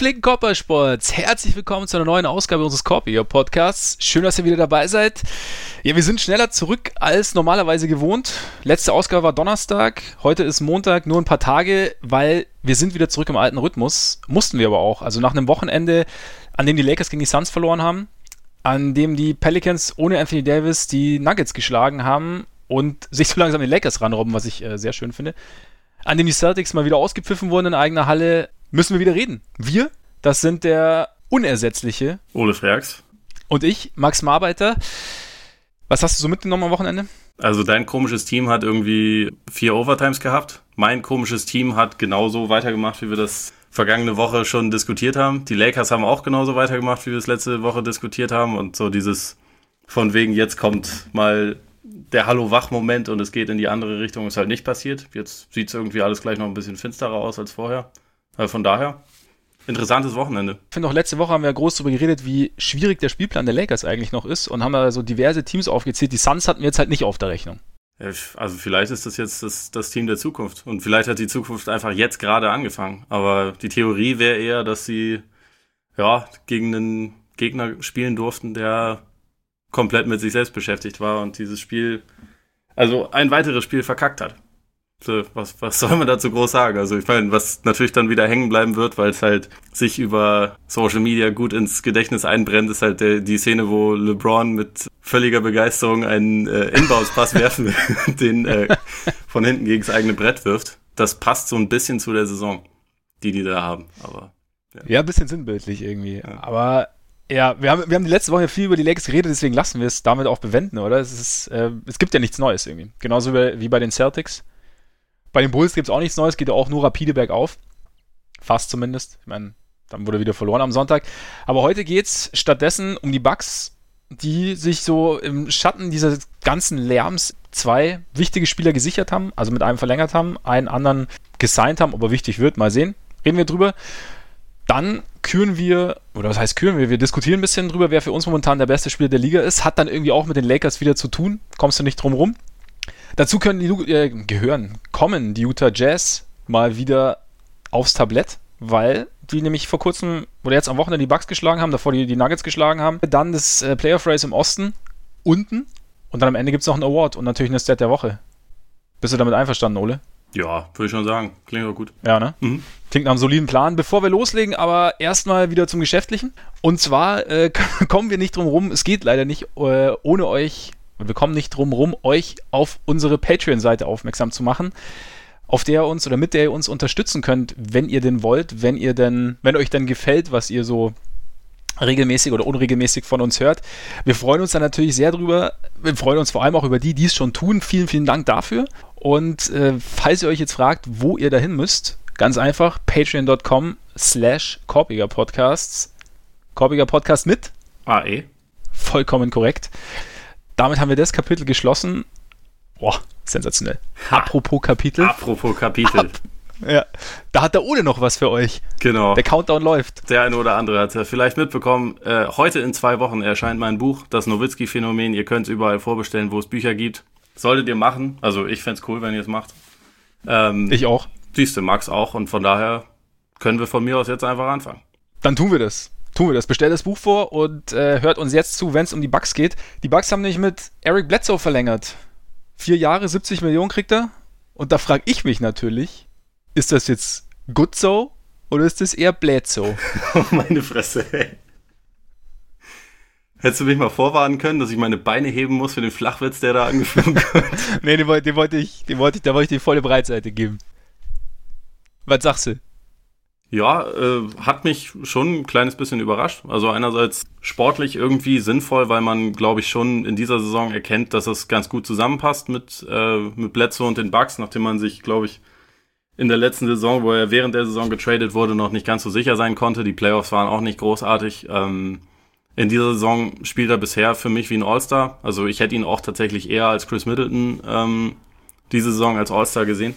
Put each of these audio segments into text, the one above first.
Gepflegten Körpersports, herzlich willkommen zu einer neuen Ausgabe unseres Scorpio Podcasts. Schön, dass ihr wieder dabei seid. Ja, wir sind schneller zurück als normalerweise gewohnt. Letzte Ausgabe war Donnerstag, heute ist Montag, nur ein paar Tage, weil wir sind wieder zurück im alten Rhythmus. Mussten wir aber auch. Also nach einem Wochenende, an dem die Lakers gegen die Suns verloren haben, an dem die Pelicans ohne Anthony Davis die Nuggets geschlagen haben und sich so langsam die Lakers ranrobben, was ich äh, sehr schön finde. An dem die Celtics mal wieder ausgepfiffen wurden in eigener Halle, müssen wir wieder reden. Wir, das sind der unersetzliche Ole Freaks und ich, Max Marbeiter. Was hast du so mitgenommen am Wochenende? Also dein komisches Team hat irgendwie vier Overtimes gehabt. Mein komisches Team hat genauso weitergemacht, wie wir das vergangene Woche schon diskutiert haben. Die Lakers haben auch genauso weitergemacht, wie wir es letzte Woche diskutiert haben. Und so dieses von wegen, jetzt kommt mal der Hallo-Wach-Moment und es geht in die andere Richtung, ist halt nicht passiert. Jetzt sieht es irgendwie alles gleich noch ein bisschen finsterer aus als vorher. Also von daher, interessantes Wochenende. Ich finde auch letzte Woche haben wir groß darüber geredet, wie schwierig der Spielplan der Lakers eigentlich noch ist und haben da so diverse Teams aufgezählt. Die Suns hatten wir jetzt halt nicht auf der Rechnung. Also vielleicht ist das jetzt das, das Team der Zukunft und vielleicht hat die Zukunft einfach jetzt gerade angefangen. Aber die Theorie wäre eher, dass sie ja gegen einen Gegner spielen durften, der komplett mit sich selbst beschäftigt war und dieses Spiel, also ein weiteres Spiel verkackt hat was, was soll man dazu groß sagen? Also ich meine, was natürlich dann wieder hängen bleiben wird, weil es halt sich über Social Media gut ins Gedächtnis einbrennt, ist halt der, die Szene, wo LeBron mit völliger Begeisterung einen äh, Inbounds-Pass werfen will, den äh, von hinten gegen das eigene Brett wirft. Das passt so ein bisschen zu der Saison, die die da haben. Aber ja, ja ein bisschen sinnbildlich irgendwie. Ja. Aber ja, wir haben, wir haben die letzte Woche viel über die Lakers geredet, deswegen lassen wir es damit auch bewenden, oder? Es, ist, äh, es gibt ja nichts Neues irgendwie. Genauso wie bei den Celtics. Bei den Bulls gibt es auch nichts Neues, geht auch nur rapide bergauf. Fast zumindest. Ich meine, dann wurde wieder verloren am Sonntag. Aber heute geht es stattdessen um die Bucks, die sich so im Schatten dieses ganzen Lärms zwei wichtige Spieler gesichert haben, also mit einem verlängert haben, einen anderen gesigned haben, aber wichtig wird, mal sehen. Reden wir drüber. Dann küren wir, oder was heißt küren wir? Wir diskutieren ein bisschen drüber, wer für uns momentan der beste Spieler der Liga ist. Hat dann irgendwie auch mit den Lakers wieder zu tun. Kommst du nicht drum rum. Dazu können die äh, gehören, kommen die Utah Jazz mal wieder aufs Tablett, weil die nämlich vor kurzem oder jetzt am Wochenende die Bucks geschlagen haben, davor die, die Nuggets geschlagen haben. Dann das äh, Playoff Race im Osten unten und dann am Ende gibt es noch einen Award und natürlich eine Stat der Woche. Bist du damit einverstanden, Ole? Ja, würde ich schon sagen. Klingt doch gut. Ja, ne? Mhm. Klingt nach einem soliden Plan. Bevor wir loslegen, aber erstmal wieder zum Geschäftlichen. Und zwar äh, kommen wir nicht drum rum, es geht leider nicht äh, ohne euch und wir kommen nicht drum rum, euch auf unsere Patreon-Seite aufmerksam zu machen, auf der ihr uns oder mit der ihr uns unterstützen könnt, wenn ihr denn wollt, wenn ihr denn, wenn euch denn gefällt, was ihr so regelmäßig oder unregelmäßig von uns hört. Wir freuen uns da natürlich sehr drüber. Wir freuen uns vor allem auch über die, die es schon tun. Vielen, vielen Dank dafür. Und äh, falls ihr euch jetzt fragt, wo ihr dahin müsst, ganz einfach patreon.com slash Korbiger Podcasts. Korbiger Podcast mit AE. Vollkommen korrekt damit haben wir das Kapitel geschlossen. Boah, sensationell. Ha. Apropos Kapitel. Apropos Kapitel. Ab. Ja, da hat der Ole noch was für euch. Genau. Der Countdown läuft. Der eine oder andere hat vielleicht mitbekommen. Äh, heute in zwei Wochen erscheint mein Buch, das Nowitzki-Phänomen. Ihr könnt es überall vorbestellen, wo es Bücher gibt. Solltet ihr machen. Also ich fände es cool, wenn ihr es macht. Ähm, ich auch. Siehst du, Max auch. Und von daher können wir von mir aus jetzt einfach anfangen. Dann tun wir das tun wir das. Bestellt das Buch vor und äh, hört uns jetzt zu, wenn es um die Bugs geht. Die Bugs haben nämlich mit Eric Bledsoe verlängert. Vier Jahre, 70 Millionen kriegt er. Und da frage ich mich natürlich, ist das jetzt good so oder ist das eher Bledsoe? Oh, meine Fresse, ey. Hättest du mich mal vorwarnen können, dass ich meine Beine heben muss für den Flachwitz, der da angeführt wird? nee, den, wollte ich, den wollte ich, da wollte ich die volle Breitseite geben. Was sagst du? Ja, äh, hat mich schon ein kleines bisschen überrascht. Also einerseits sportlich irgendwie sinnvoll, weil man, glaube ich, schon in dieser Saison erkennt, dass es ganz gut zusammenpasst mit, äh, mit Bledsoe und den Bucks, nachdem man sich, glaube ich, in der letzten Saison, wo er während der Saison getradet wurde, noch nicht ganz so sicher sein konnte. Die Playoffs waren auch nicht großartig. Ähm, in dieser Saison spielt er bisher für mich wie ein All-Star. Also ich hätte ihn auch tatsächlich eher als Chris Middleton ähm, diese Saison als All-Star gesehen.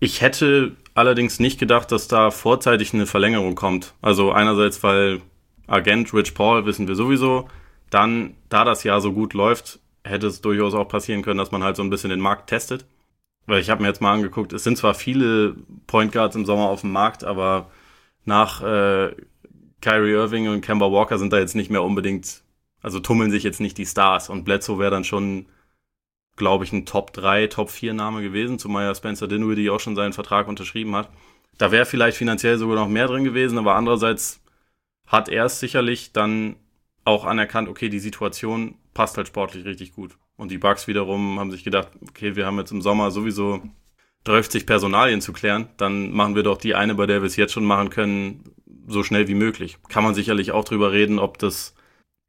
Ich hätte allerdings nicht gedacht, dass da vorzeitig eine Verlängerung kommt. Also einerseits, weil Agent Rich Paul wissen wir sowieso. Dann, da das Jahr so gut läuft, hätte es durchaus auch passieren können, dass man halt so ein bisschen den Markt testet. Weil ich habe mir jetzt mal angeguckt, es sind zwar viele Point Guards im Sommer auf dem Markt, aber nach äh, Kyrie Irving und Kemba Walker sind da jetzt nicht mehr unbedingt, also tummeln sich jetzt nicht die Stars und Bledsoe wäre dann schon, glaube ich, ein Top 3, Top 4 Name gewesen, zumal ja Spencer Dinwiddie auch schon seinen Vertrag unterschrieben hat. Da wäre vielleicht finanziell sogar noch mehr drin gewesen, aber andererseits hat er es sicherlich dann auch anerkannt, okay, die Situation passt halt sportlich richtig gut. Und die Bucks wiederum haben sich gedacht, okay, wir haben jetzt im Sommer sowieso 30 Personalien zu klären, dann machen wir doch die eine, bei der wir es jetzt schon machen können, so schnell wie möglich. Kann man sicherlich auch drüber reden, ob das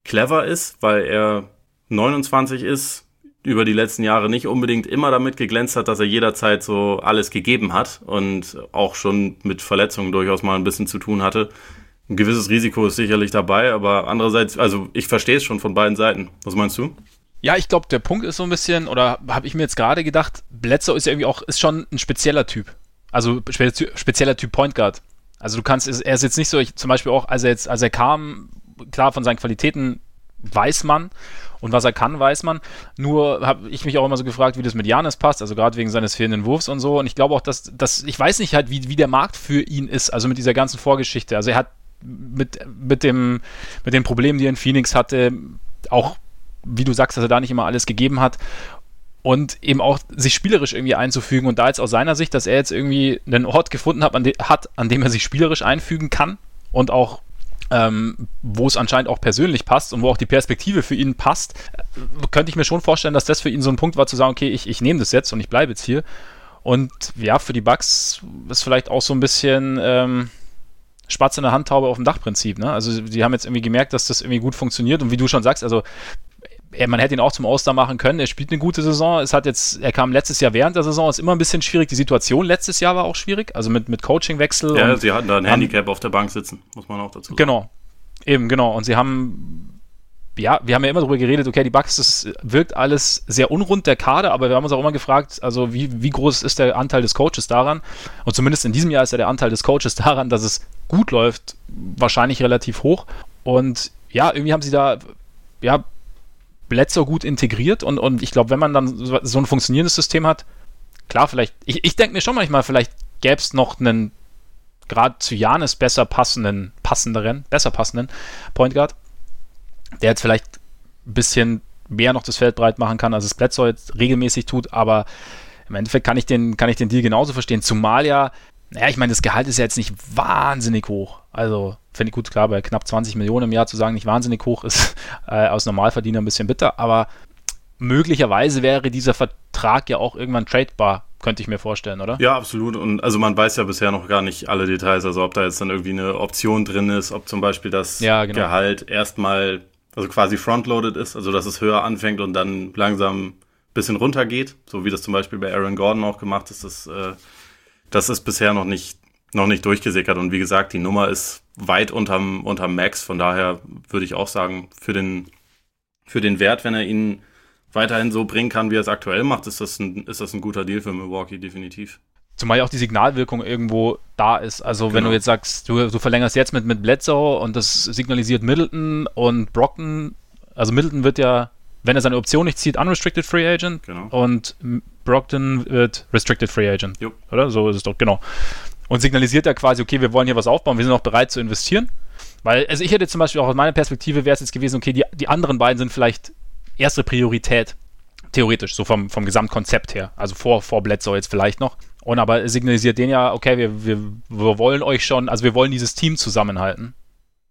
clever ist, weil er 29 ist, über die letzten Jahre nicht unbedingt immer damit geglänzt hat, dass er jederzeit so alles gegeben hat und auch schon mit Verletzungen durchaus mal ein bisschen zu tun hatte. Ein gewisses Risiko ist sicherlich dabei, aber andererseits, also ich verstehe es schon von beiden Seiten. Was meinst du? Ja, ich glaube, der Punkt ist so ein bisschen, oder habe ich mir jetzt gerade gedacht, Bledsoe ist ja irgendwie auch, ist schon ein spezieller Typ. Also spezieller Typ Point Guard. Also du kannst, er ist jetzt nicht so, ich, zum Beispiel auch, als er jetzt, als er kam, klar von seinen Qualitäten weiß man und was er kann, weiß man. Nur habe ich mich auch immer so gefragt, wie das mit Janis passt, also gerade wegen seines fehlenden Wurfs und so. Und ich glaube auch, dass, dass ich weiß nicht halt, wie, wie der Markt für ihn ist, also mit dieser ganzen Vorgeschichte. Also er hat mit, mit, dem, mit den Problemen, die er in Phoenix hatte, auch, wie du sagst, dass er da nicht immer alles gegeben hat und eben auch sich spielerisch irgendwie einzufügen und da jetzt aus seiner Sicht, dass er jetzt irgendwie einen Ort gefunden hat, an, de hat, an dem er sich spielerisch einfügen kann und auch ähm, wo es anscheinend auch persönlich passt und wo auch die Perspektive für ihn passt, äh, könnte ich mir schon vorstellen, dass das für ihn so ein Punkt war, zu sagen, okay, ich, ich nehme das jetzt und ich bleibe jetzt hier. Und ja, für die Bugs ist vielleicht auch so ein bisschen ähm, Spatz in der Handtaube auf dem Dachprinzip. Ne? Also die haben jetzt irgendwie gemerkt, dass das irgendwie gut funktioniert und wie du schon sagst, also man hätte ihn auch zum Oster machen können. Er spielt eine gute Saison. Es hat jetzt, er kam letztes Jahr während der Saison, ist immer ein bisschen schwierig. Die Situation letztes Jahr war auch schwierig, also mit, mit Coachingwechsel. Ja, sie hatten da ein Handicap auf der Bank sitzen, muss man auch dazu sagen. Genau. Eben, genau. Und sie haben, ja, wir haben ja immer darüber geredet, okay, die Bucks, das wirkt alles sehr unrund, der Kader, aber wir haben uns auch immer gefragt, also wie, wie groß ist der Anteil des Coaches daran? Und zumindest in diesem Jahr ist ja der Anteil des Coaches daran, dass es gut läuft, wahrscheinlich relativ hoch. Und ja, irgendwie haben sie da, ja, Bledsoe gut integriert und, und ich glaube, wenn man dann so, ein funktionierendes System hat, klar, vielleicht, ich, ich denke mir schon manchmal, vielleicht gäbe es noch einen gerade zu Janis besser passenden, passenderen, besser passenden Point Guard, der jetzt vielleicht ein bisschen mehr noch das Feld breit machen kann, als es Bledsoe jetzt regelmäßig tut, aber im Endeffekt kann ich den, kann ich den Deal genauso verstehen, zumal ja naja, ich meine, das Gehalt ist ja jetzt nicht wahnsinnig hoch. Also, finde ich gut, klar, bei knapp 20 Millionen im Jahr zu sagen, nicht wahnsinnig hoch ist äh, aus Normalverdiener ein bisschen bitter, aber möglicherweise wäre dieser Vertrag ja auch irgendwann tradebar, könnte ich mir vorstellen, oder? Ja, absolut. Und also man weiß ja bisher noch gar nicht alle Details, also ob da jetzt dann irgendwie eine Option drin ist, ob zum Beispiel das ja, genau. Gehalt erstmal, also quasi frontloaded ist, also dass es höher anfängt und dann langsam ein bisschen runtergeht, so wie das zum Beispiel bei Aaron Gordon auch gemacht ist, das äh, das ist bisher noch nicht, noch nicht durchgesickert. Und wie gesagt, die Nummer ist weit unterm, unterm Max. Von daher würde ich auch sagen, für den, für den Wert, wenn er ihn weiterhin so bringen kann, wie er es aktuell macht, ist das ein, ist das ein guter Deal für Milwaukee, definitiv. Zumal ja auch die Signalwirkung irgendwo da ist. Also genau. wenn du jetzt sagst, du, du verlängerst jetzt mit, mit Bledsoe und das signalisiert Middleton und Brockton, also Middleton wird ja wenn er seine Option nicht zieht, unrestricted Free Agent. Genau. Und Brockton wird restricted Free Agent. Jupp. Oder? So ist es doch, genau. Und signalisiert ja quasi, okay, wir wollen hier was aufbauen, wir sind auch bereit zu investieren. Weil, also ich hätte zum Beispiel auch aus meiner Perspektive wäre es jetzt gewesen, okay, die, die anderen beiden sind vielleicht erste Priorität, theoretisch, so vom, vom Gesamtkonzept her. Also vor, vor Bledsoe jetzt vielleicht noch. Und aber signalisiert den ja, okay, wir, wir, wir wollen euch schon, also wir wollen dieses Team zusammenhalten.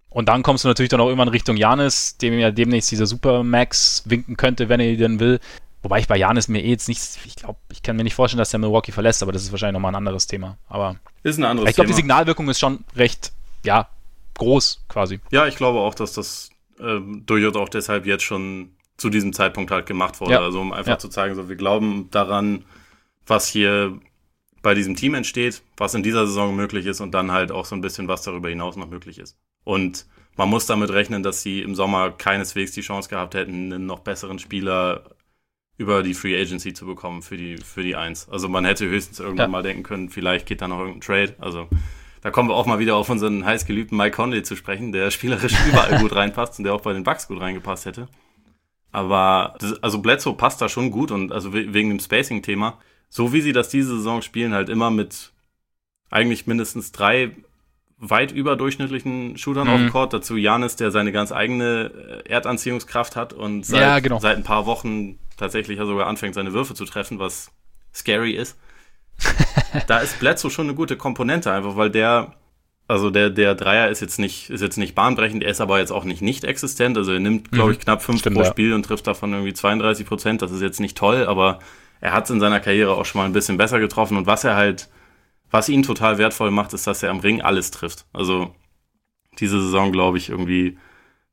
Und dann kommst du natürlich dann auch irgendwann Richtung Janis, dem ja demnächst dieser Supermax winken könnte, wenn er denn will. Wobei ich bei Janis mir eh jetzt nichts, ich glaube, ich kann mir nicht vorstellen, dass der Milwaukee verlässt, aber das ist wahrscheinlich nochmal ein anderes Thema. Aber ist ein anderes ich glaube, die Signalwirkung ist schon recht, ja, groß quasi. Ja, ich glaube auch, dass das äh, durchaus auch deshalb jetzt schon zu diesem Zeitpunkt halt gemacht wurde. Ja. Also um einfach ja. zu zeigen, so wir glauben daran, was hier bei diesem Team entsteht, was in dieser Saison möglich ist und dann halt auch so ein bisschen, was darüber hinaus noch möglich ist. Und man muss damit rechnen, dass sie im Sommer keineswegs die Chance gehabt hätten, einen noch besseren Spieler über die Free Agency zu bekommen für die, für die Eins. Also man hätte höchstens irgendwann ja. mal denken können, vielleicht geht da noch irgendein Trade. Also da kommen wir auch mal wieder auf unseren heißgeliebten Mike Conley zu sprechen, der spielerisch überall gut reinpasst und der auch bei den Bucks gut reingepasst hätte. Aber das, also Bledsoe passt da schon gut und also wegen dem Spacing-Thema, so wie sie das diese Saison spielen, halt immer mit eigentlich mindestens drei weit überdurchschnittlichen Shootern mhm. auf dem Court. Dazu Janis, der seine ganz eigene äh, Erdanziehungskraft hat und seit, ja, genau. seit ein paar Wochen tatsächlich ja sogar anfängt, seine Würfe zu treffen, was scary ist. da ist Bledsoe schon eine gute Komponente, einfach weil der, also der, der Dreier ist jetzt nicht, ist jetzt nicht bahnbrechend, er ist aber jetzt auch nicht nicht existent. Also er nimmt, glaube mhm. ich, knapp fünf Stimmt, pro ja. Spiel und trifft davon irgendwie 32 Prozent. Das ist jetzt nicht toll, aber er hat es in seiner Karriere auch schon mal ein bisschen besser getroffen. Und was er halt was ihn total wertvoll macht, ist, dass er am Ring alles trifft. Also diese Saison, glaube ich, irgendwie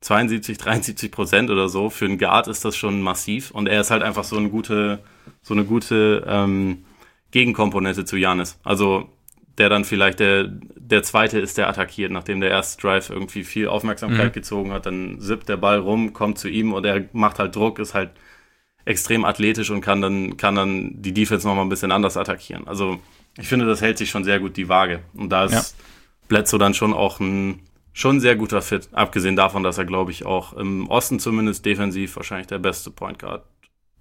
72, 73 Prozent oder so. Für einen Guard ist das schon massiv. Und er ist halt einfach so eine gute, so eine gute ähm, Gegenkomponente zu Janis. Also der dann vielleicht der, der zweite ist, der attackiert, nachdem der erste Drive irgendwie viel Aufmerksamkeit mhm. gezogen hat, dann sippt der Ball rum, kommt zu ihm und er macht halt Druck, ist halt extrem athletisch und kann dann, kann dann die Defense nochmal ein bisschen anders attackieren. Also ich finde, das hält sich schon sehr gut die Waage. Und da ist ja. Bledsoe dann schon auch ein schon sehr guter Fit, abgesehen davon, dass er, glaube ich, auch im Osten zumindest defensiv wahrscheinlich der beste Point Guard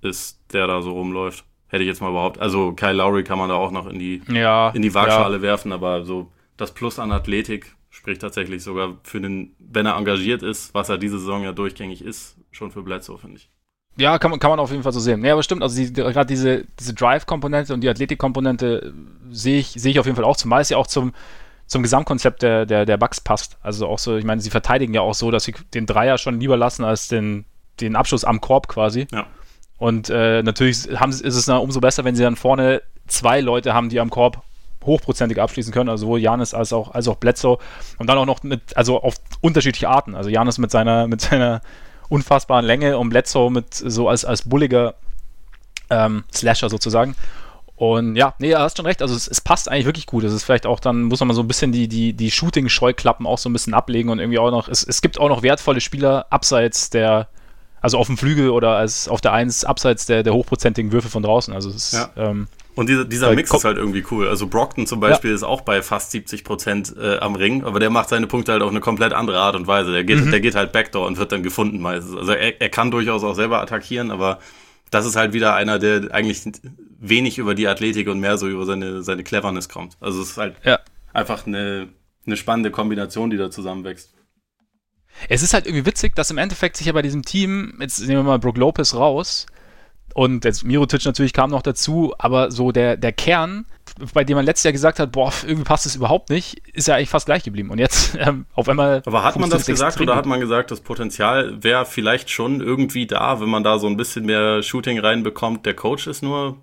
ist, der da so rumläuft. Hätte ich jetzt mal überhaupt. Also Kyle Lowry kann man da auch noch in die, ja, in die Waagschale ja. werfen, aber so das Plus an Athletik spricht tatsächlich sogar für den, wenn er engagiert ist, was er diese Saison ja durchgängig ist, schon für Bledsoe, finde ich. Ja, kann man, kann man auf jeden Fall so sehen. Ja, aber stimmt, also die, gerade diese, diese Drive-Komponente und die Athletik-Komponente sehe ich, sehe ich auf jeden Fall auch, zumal es ja auch zum, zum Gesamtkonzept der, der, der Bugs passt. Also auch so, ich meine, sie verteidigen ja auch so, dass sie den Dreier schon lieber lassen als den, den Abschluss am Korb quasi. Ja. Und äh, natürlich haben, ist es dann umso besser, wenn sie dann vorne zwei Leute haben, die am Korb hochprozentig abschließen können, also sowohl Janis als auch, als auch Bledsoe. Und dann auch noch mit, also auf unterschiedliche Arten. Also Janis mit seiner, mit seiner unfassbaren Länge und Bledsoe mit so als, als bulliger ähm, Slasher sozusagen. Und ja, nee, du hast schon recht. Also es, es, passt eigentlich wirklich gut. Es ist vielleicht auch, dann muss man mal so ein bisschen die, die, die Shooting-Scheuklappen auch so ein bisschen ablegen und irgendwie auch noch, es, es gibt auch noch wertvolle Spieler abseits der, also auf dem Flügel oder als auf der Eins abseits der, der hochprozentigen Würfe von draußen. Also es ist, ja. ähm, und dieser, dieser Mix ist halt irgendwie cool. Also Brockton zum Beispiel ja. ist auch bei fast 70 Prozent äh, am Ring, aber der macht seine Punkte halt auf eine komplett andere Art und Weise. Der geht, mhm. der geht halt Backdoor und wird dann gefunden meistens. Also er, er kann durchaus auch selber attackieren, aber das ist halt wieder einer, der eigentlich wenig über die Athletik und mehr so über seine, seine Cleverness kommt. Also es ist halt ja. einfach eine, eine spannende Kombination, die da zusammenwächst. Es ist halt irgendwie witzig, dass im Endeffekt sich ja bei diesem Team, jetzt nehmen wir mal Brook Lopez raus, und jetzt Mirotic natürlich kam noch dazu, aber so der, der Kern, bei dem man letztes Jahr gesagt hat, boah, irgendwie passt es überhaupt nicht, ist ja eigentlich fast gleich geblieben. Und jetzt ähm, auf einmal. Aber hat man das gesagt oder hat man gesagt, das Potenzial wäre vielleicht schon irgendwie da, wenn man da so ein bisschen mehr Shooting reinbekommt? Der Coach ist nur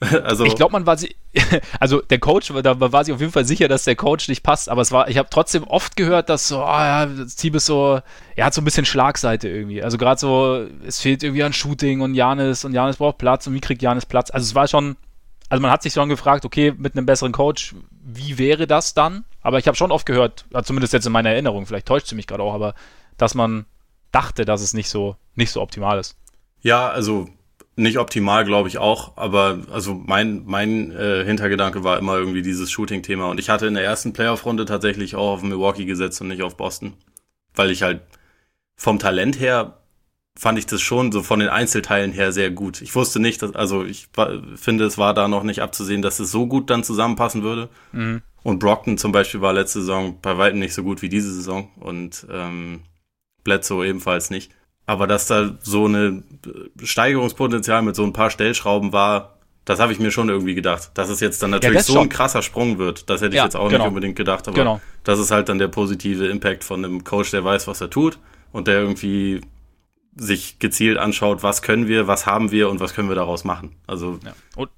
also ich glaube, man war sie, also der Coach, da war sich auf jeden Fall sicher, dass der Coach nicht passt, aber es war, ich habe trotzdem oft gehört, dass so, oh ja, das Team ist so, er hat so ein bisschen Schlagseite irgendwie. Also gerade so, es fehlt irgendwie an Shooting und Janis und Janis braucht Platz und wie kriegt Janis Platz? Also es war schon, also man hat sich schon gefragt, okay, mit einem besseren Coach, wie wäre das dann? Aber ich habe schon oft gehört, zumindest jetzt in meiner Erinnerung, vielleicht täuscht sie mich gerade auch, aber dass man dachte, dass es nicht so, nicht so optimal ist. Ja, also nicht optimal, glaube ich auch, aber also mein, mein äh, Hintergedanke war immer irgendwie dieses Shooting-Thema. Und ich hatte in der ersten Playoff-Runde tatsächlich auch auf Milwaukee gesetzt und nicht auf Boston. Weil ich halt vom Talent her fand ich das schon so von den Einzelteilen her sehr gut. Ich wusste nicht, dass, also ich finde, es war da noch nicht abzusehen, dass es so gut dann zusammenpassen würde. Mhm. Und Brockton zum Beispiel war letzte Saison bei weitem nicht so gut wie diese Saison und ähm, Bledsoe ebenfalls nicht. Aber dass da so eine Steigerungspotenzial mit so ein paar Stellschrauben war, das habe ich mir schon irgendwie gedacht. Dass es jetzt dann natürlich ja, so schon. ein krasser Sprung wird, das hätte ich ja, jetzt auch genau. nicht unbedingt gedacht. Aber genau. das ist halt dann der positive Impact von einem Coach, der weiß, was er tut und der irgendwie sich gezielt anschaut, was können wir, was haben wir und was können wir daraus machen. Also ja. und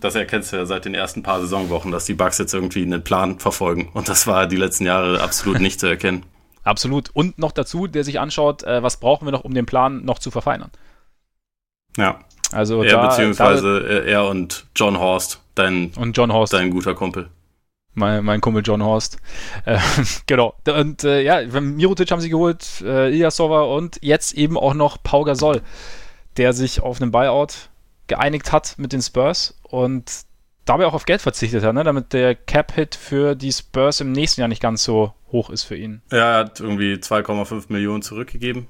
das erkennst du ja seit den ersten paar Saisonwochen, dass die Bugs jetzt irgendwie einen Plan verfolgen. Und das war die letzten Jahre absolut nicht zu erkennen. Absolut. Und noch dazu, der sich anschaut, äh, was brauchen wir noch, um den Plan noch zu verfeinern. Ja. Also er da, beziehungsweise da, er und John Horst, dein, und John Horst. dein guter Kumpel. Mein, mein Kumpel John Horst. Äh, genau. Und äh, ja, Mirotic haben sie geholt, äh, Ilyasova und jetzt eben auch noch Pau Gasol, der sich auf einen Buyout geeinigt hat mit den Spurs und dabei auch auf Geld verzichtet hat, ne? damit der Cap-Hit für die Spurs im nächsten Jahr nicht ganz so hoch ist für ihn. Ja, er hat irgendwie 2,5 Millionen zurückgegeben.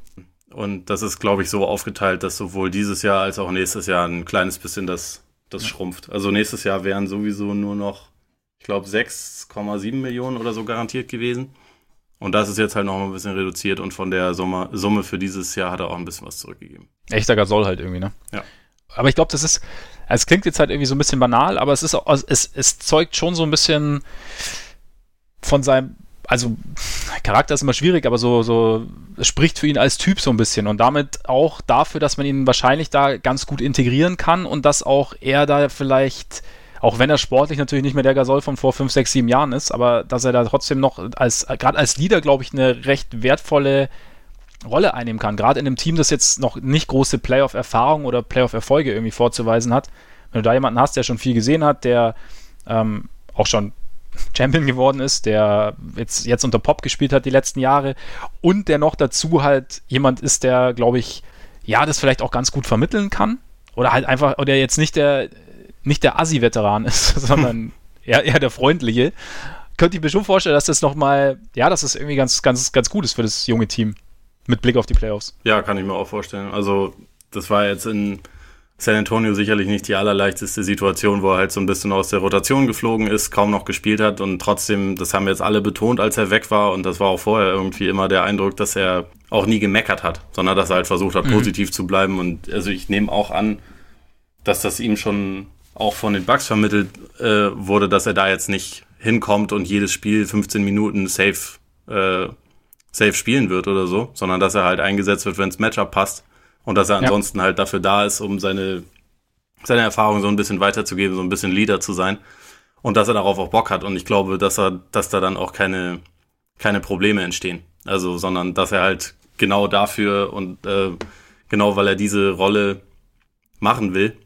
Und das ist, glaube ich, so aufgeteilt, dass sowohl dieses Jahr als auch nächstes Jahr ein kleines bisschen das, das ja. schrumpft. Also nächstes Jahr wären sowieso nur noch, ich glaube, 6,7 Millionen oder so garantiert gewesen. Und das ist jetzt halt noch ein bisschen reduziert und von der Summe, Summe für dieses Jahr hat er auch ein bisschen was zurückgegeben. Echter Gasol halt irgendwie, ne? Ja. Aber ich glaube, das ist, es klingt jetzt halt irgendwie so ein bisschen banal, aber es ist, es, es zeugt schon so ein bisschen von seinem, also Charakter ist immer schwierig, aber so, so, es spricht für ihn als Typ so ein bisschen und damit auch dafür, dass man ihn wahrscheinlich da ganz gut integrieren kann und dass auch er da vielleicht auch wenn er sportlich natürlich nicht mehr der Gasol von vor 5, 6, 7 Jahren ist, aber dass er da trotzdem noch als, gerade als Leader, glaube ich, eine recht wertvolle Rolle einnehmen kann. Gerade in einem Team, das jetzt noch nicht große Playoff-Erfahrung oder Playoff-Erfolge irgendwie vorzuweisen hat. Wenn du da jemanden hast, der schon viel gesehen hat, der ähm, auch schon Champion geworden ist, der jetzt, jetzt unter Pop gespielt hat die letzten Jahre und der noch dazu halt jemand ist, der, glaube ich, ja, das vielleicht auch ganz gut vermitteln kann. Oder halt einfach, oder jetzt nicht der, nicht der Assi-Veteran ist, sondern eher, eher der Freundliche, könnte ich mir schon vorstellen, dass das nochmal, ja, dass das irgendwie ganz, ganz, ganz gut ist für das junge Team. Mit Blick auf die Playoffs. Ja, kann ich mir auch vorstellen. Also, das war jetzt in San Antonio sicherlich nicht die allerleichteste Situation, wo er halt so ein bisschen aus der Rotation geflogen ist, kaum noch gespielt hat und trotzdem, das haben jetzt alle betont, als er weg war und das war auch vorher irgendwie immer der Eindruck, dass er auch nie gemeckert hat, sondern dass er halt versucht hat, mhm. positiv zu bleiben und also ich nehme auch an, dass das ihm schon auch von den Bugs vermittelt äh, wurde, dass er da jetzt nicht hinkommt und jedes Spiel 15 Minuten safe, äh, safe spielen wird oder so, sondern dass er halt eingesetzt wird, wenns Matchup passt und dass er ansonsten ja. halt dafür da ist, um seine, seine Erfahrung so ein bisschen weiterzugeben, so ein bisschen Leader zu sein und dass er darauf auch Bock hat und ich glaube, dass er, dass da dann auch keine, keine Probleme entstehen. Also, sondern dass er halt genau dafür und äh, genau weil er diese Rolle machen will,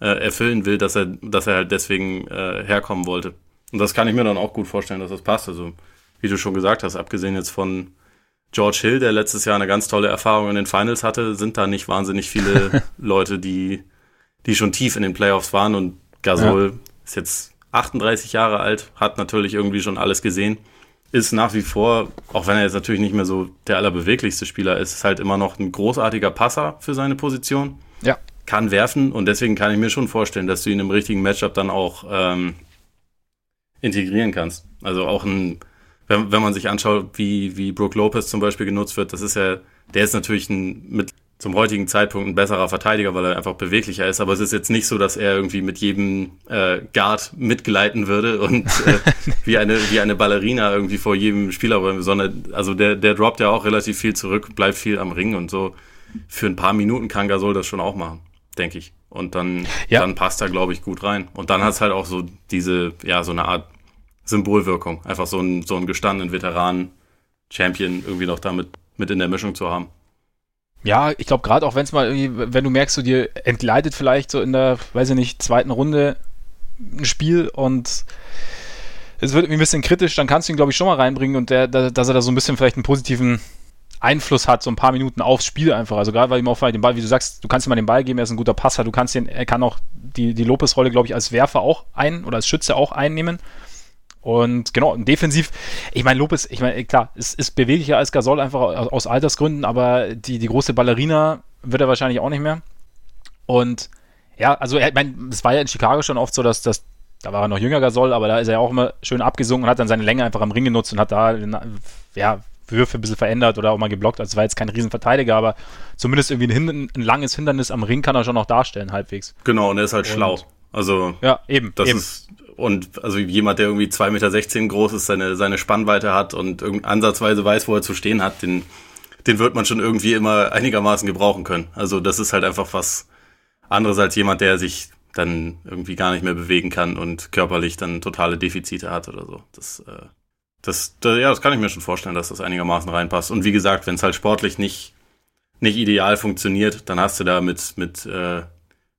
äh, erfüllen will, dass er, dass er halt deswegen äh, herkommen wollte. Und das kann ich mir dann auch gut vorstellen, dass das passt. Also, wie du schon gesagt hast, abgesehen jetzt von George Hill, der letztes Jahr eine ganz tolle Erfahrung in den Finals hatte, sind da nicht wahnsinnig viele Leute, die, die schon tief in den Playoffs waren. Und Gasol ja. ist jetzt 38 Jahre alt, hat natürlich irgendwie schon alles gesehen. Ist nach wie vor, auch wenn er jetzt natürlich nicht mehr so der allerbeweglichste Spieler ist, ist halt immer noch ein großartiger Passer für seine Position. Ja kann werfen und deswegen kann ich mir schon vorstellen, dass du ihn im richtigen Matchup dann auch ähm, integrieren kannst. Also auch ein, wenn, wenn man sich anschaut, wie, wie Brook Lopez zum Beispiel genutzt wird, das ist ja, der ist natürlich ein, mit zum heutigen Zeitpunkt ein besserer Verteidiger, weil er einfach beweglicher ist. Aber es ist jetzt nicht so, dass er irgendwie mit jedem äh, Guard mitgleiten würde und äh, wie eine wie eine Ballerina irgendwie vor jedem Spieler, sondern also der der droppt ja auch relativ viel zurück, bleibt viel am Ring und so. Für ein paar Minuten kann Gasol das schon auch machen denke ich. Und dann, ja. dann passt er, glaube ich, gut rein. Und dann hat es halt auch so diese, ja, so eine Art Symbolwirkung. Einfach so einen, so einen gestandenen Veteranen, Champion irgendwie noch damit mit in der Mischung zu haben. Ja, ich glaube gerade auch wenn es mal irgendwie, wenn du merkst, du dir entgleitet vielleicht so in der, weiß ich nicht, zweiten Runde ein Spiel und es wird irgendwie ein bisschen kritisch, dann kannst du ihn glaube ich schon mal reinbringen und der, dass er da so ein bisschen vielleicht einen positiven Einfluss hat, so ein paar Minuten aufs Spiel einfach. Also gerade weil ihm auch den Ball, wie du sagst, du kannst ihm mal den Ball geben, er ist ein guter Passer, du kannst ihn, er kann auch die, die Lopez-Rolle, glaube ich, als Werfer auch ein oder als Schütze auch einnehmen. Und genau, defensiv, ich meine, Lopez, ich meine, klar, es ist beweglicher als Gasol einfach aus Altersgründen, aber die, die große Ballerina wird er wahrscheinlich auch nicht mehr. Und ja, also ich meine, es war ja in Chicago schon oft so, dass, dass da war er noch jünger Gasol, aber da ist er ja auch immer schön abgesungen und hat dann seine Länge einfach am Ring genutzt und hat da, ja, Würfe ein bisschen verändert oder auch mal geblockt. Also es war jetzt kein Riesenverteidiger, aber zumindest irgendwie ein, ein, langes Hindernis am Ring kann er schon noch darstellen, halbwegs. Genau, und er ist halt und, schlau. Also ja, eben. Das eben. ist und also jemand, der irgendwie 2,16 Meter groß ist, seine, seine Spannweite hat und ansatzweise weiß, wo er zu stehen hat, den, den wird man schon irgendwie immer einigermaßen gebrauchen können. Also das ist halt einfach was anderes als jemand, der sich dann irgendwie gar nicht mehr bewegen kann und körperlich dann totale Defizite hat oder so. Das äh, das, das, ja, das kann ich mir schon vorstellen, dass das einigermaßen reinpasst. Und wie gesagt, wenn es halt sportlich nicht, nicht ideal funktioniert, dann hast du da mit, mit äh,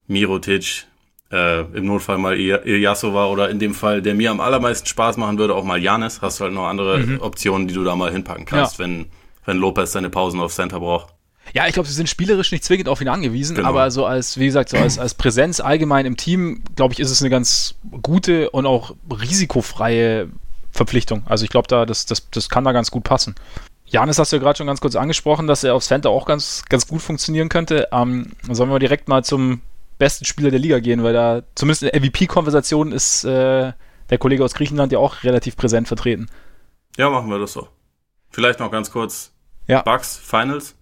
Mirotic, äh, im Notfall mal Ilyasova oder in dem Fall, der mir am allermeisten Spaß machen würde, auch mal Janis. Hast du halt noch andere mhm. Optionen, die du da mal hinpacken kannst, ja. wenn, wenn Lopez seine Pausen auf Center braucht. Ja, ich glaube, sie sind spielerisch nicht zwingend auf ihn angewiesen, genau. aber so als, wie gesagt, so als, als Präsenz allgemein im Team, glaube ich, ist es eine ganz gute und auch risikofreie Verpflichtung. Also ich glaube, da, das, das, das kann da ganz gut passen. Janis hast du ja gerade schon ganz kurz angesprochen, dass er auf Center auch ganz, ganz gut funktionieren könnte. Ähm, sollen wir direkt mal zum besten Spieler der Liga gehen, weil da zumindest eine MVP-Konversation ist, äh, der Kollege aus Griechenland ja auch relativ präsent vertreten. Ja, machen wir das so. Vielleicht noch ganz kurz. Ja. Bucks, Finals.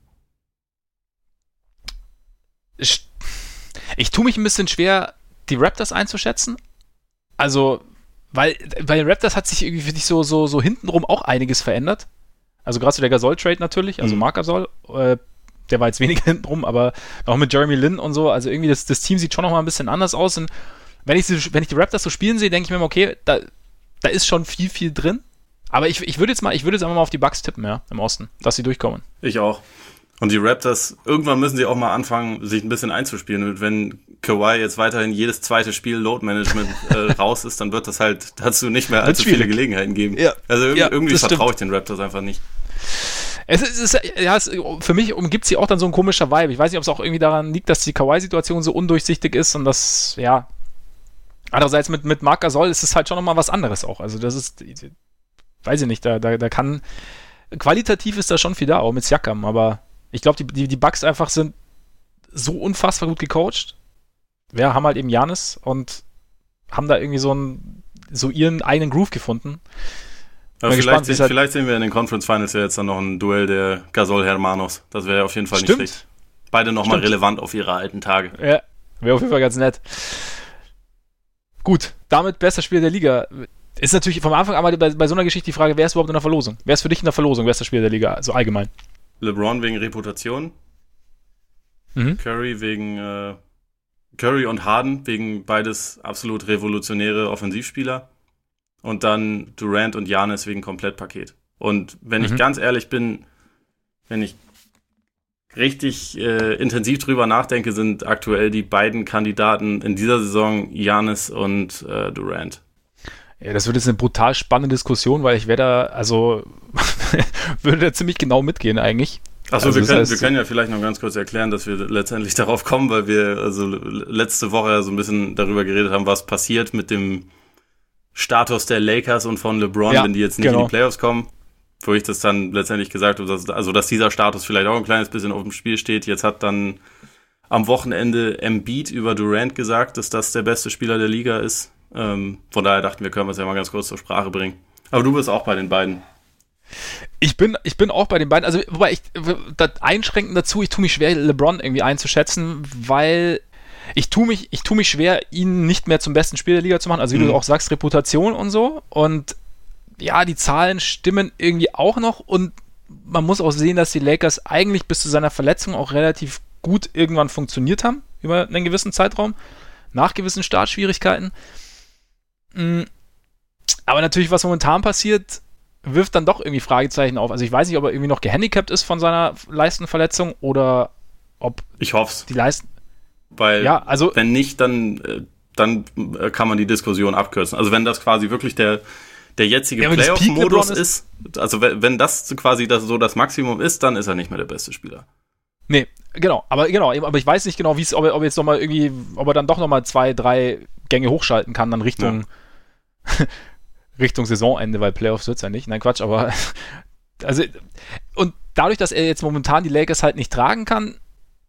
Ich, ich tue mich ein bisschen schwer, die Raptors einzuschätzen. Also, weil bei den Raptors hat sich irgendwie für dich so, so, so hintenrum auch einiges verändert. Also gerade zu der Gasol-Trade natürlich, also mhm. Marc Gasol, äh, der war jetzt weniger hintenrum, aber auch mit Jeremy Lin und so, also irgendwie das, das Team sieht schon noch mal ein bisschen anders aus und wenn ich, wenn ich die Raptors so spielen sehe, denke ich mir immer, okay, da, da ist schon viel, viel drin. Aber ich, ich würde jetzt mal, ich würde jetzt einfach mal auf die Bucks tippen, ja, im Osten, dass sie durchkommen. Ich auch. Und die Raptors, irgendwann müssen sie auch mal anfangen, sich ein bisschen einzuspielen. Und wenn Kawhi jetzt weiterhin jedes zweite Spiel Load Management äh, raus ist, dann wird das halt dazu nicht mehr allzu viele Gelegenheiten geben. Ja. Also irgendwie, ja, irgendwie vertraue ich den Raptors einfach nicht. Es ist, es ist ja, es, für mich umgibt sie auch dann so ein komischer Vibe. Ich weiß nicht, ob es auch irgendwie daran liegt, dass die Kawhi-Situation so undurchsichtig ist und das, ja. Andererseits mit, mit Marc Gasol ist es halt schon nochmal was anderes auch. Also das ist, weiß ich nicht, da, da, da kann, qualitativ ist da schon viel da, auch mit Siakam, aber ich glaube, die, die, die Bugs einfach sind so unfassbar gut gecoacht. Wir haben halt eben Janis und haben da irgendwie so, ein, so ihren eigenen Groove gefunden. Aber vielleicht, gespannt, halt vielleicht sehen wir in den Conference Finals ja jetzt dann noch ein Duell der Gasol-Hermanos. Das wäre auf jeden Fall Stimmt. nicht schlecht. Beide nochmal relevant auf ihre alten Tage. Ja, wäre auf jeden Fall ganz nett. Gut, damit bester Spieler der Liga. Ist natürlich vom Anfang an bei, bei so einer Geschichte die Frage, wer ist überhaupt in der Verlosung? Wer ist für dich in der Verlosung, bester Spieler der Liga, also allgemein? LeBron wegen Reputation. Mhm. Curry wegen äh, Curry und Harden wegen beides absolut revolutionäre Offensivspieler. Und dann Durant und Janis wegen Komplettpaket. Und wenn mhm. ich ganz ehrlich bin, wenn ich richtig äh, intensiv drüber nachdenke, sind aktuell die beiden Kandidaten in dieser Saison Janis und äh, Durant. Ja, das wird jetzt eine brutal spannende Diskussion, weil ich werde da, also würde da ziemlich genau mitgehen eigentlich. Achso, also wir, können, wir können ja vielleicht noch ganz kurz erklären, dass wir letztendlich darauf kommen, weil wir also letzte Woche so ein bisschen darüber geredet haben, was passiert mit dem Status der Lakers und von LeBron, ja, wenn die jetzt nicht genau. in die Playoffs kommen. Wo ich das dann letztendlich gesagt habe, dass, also dass dieser Status vielleicht auch ein kleines bisschen auf dem Spiel steht. Jetzt hat dann am Wochenende Embiid über Durant gesagt, dass das der beste Spieler der Liga ist. Ähm, von daher dachten wir, können wir es ja mal ganz kurz zur Sprache bringen. Aber du bist auch bei den beiden. Ich bin, ich bin auch bei den beiden, also wobei ich das Einschränken dazu, ich tue mich schwer, LeBron irgendwie einzuschätzen, weil ich tue mich, ich tue mich schwer, ihn nicht mehr zum besten Spieler der Liga zu machen. Also wie mhm. du auch sagst, Reputation und so. Und ja, die Zahlen stimmen irgendwie auch noch und man muss auch sehen, dass die Lakers eigentlich bis zu seiner Verletzung auch relativ gut irgendwann funktioniert haben, über einen gewissen Zeitraum, nach gewissen Startschwierigkeiten. Mm. Aber natürlich, was momentan passiert, wirft dann doch irgendwie Fragezeichen auf. Also ich weiß nicht, ob er irgendwie noch gehandicapt ist von seiner Leistenverletzung oder ob ich hoff's. die Leisten. Weil ja, also wenn nicht, dann äh, dann äh, kann man die Diskussion abkürzen. Also wenn das quasi wirklich der der jetzige ja, Playoff-Modus ist, ist, also wenn das quasi das, so das Maximum ist, dann ist er nicht mehr der beste Spieler. Nee, genau, aber genau, aber ich weiß nicht genau, wie es, ob er, ob jetzt nochmal irgendwie, ob er dann doch nochmal zwei, drei Gänge hochschalten kann, dann Richtung, ja. Richtung Saisonende, weil Playoffs wird es ja nicht. Nein, Quatsch, aber also und dadurch, dass er jetzt momentan die Lakers halt nicht tragen kann,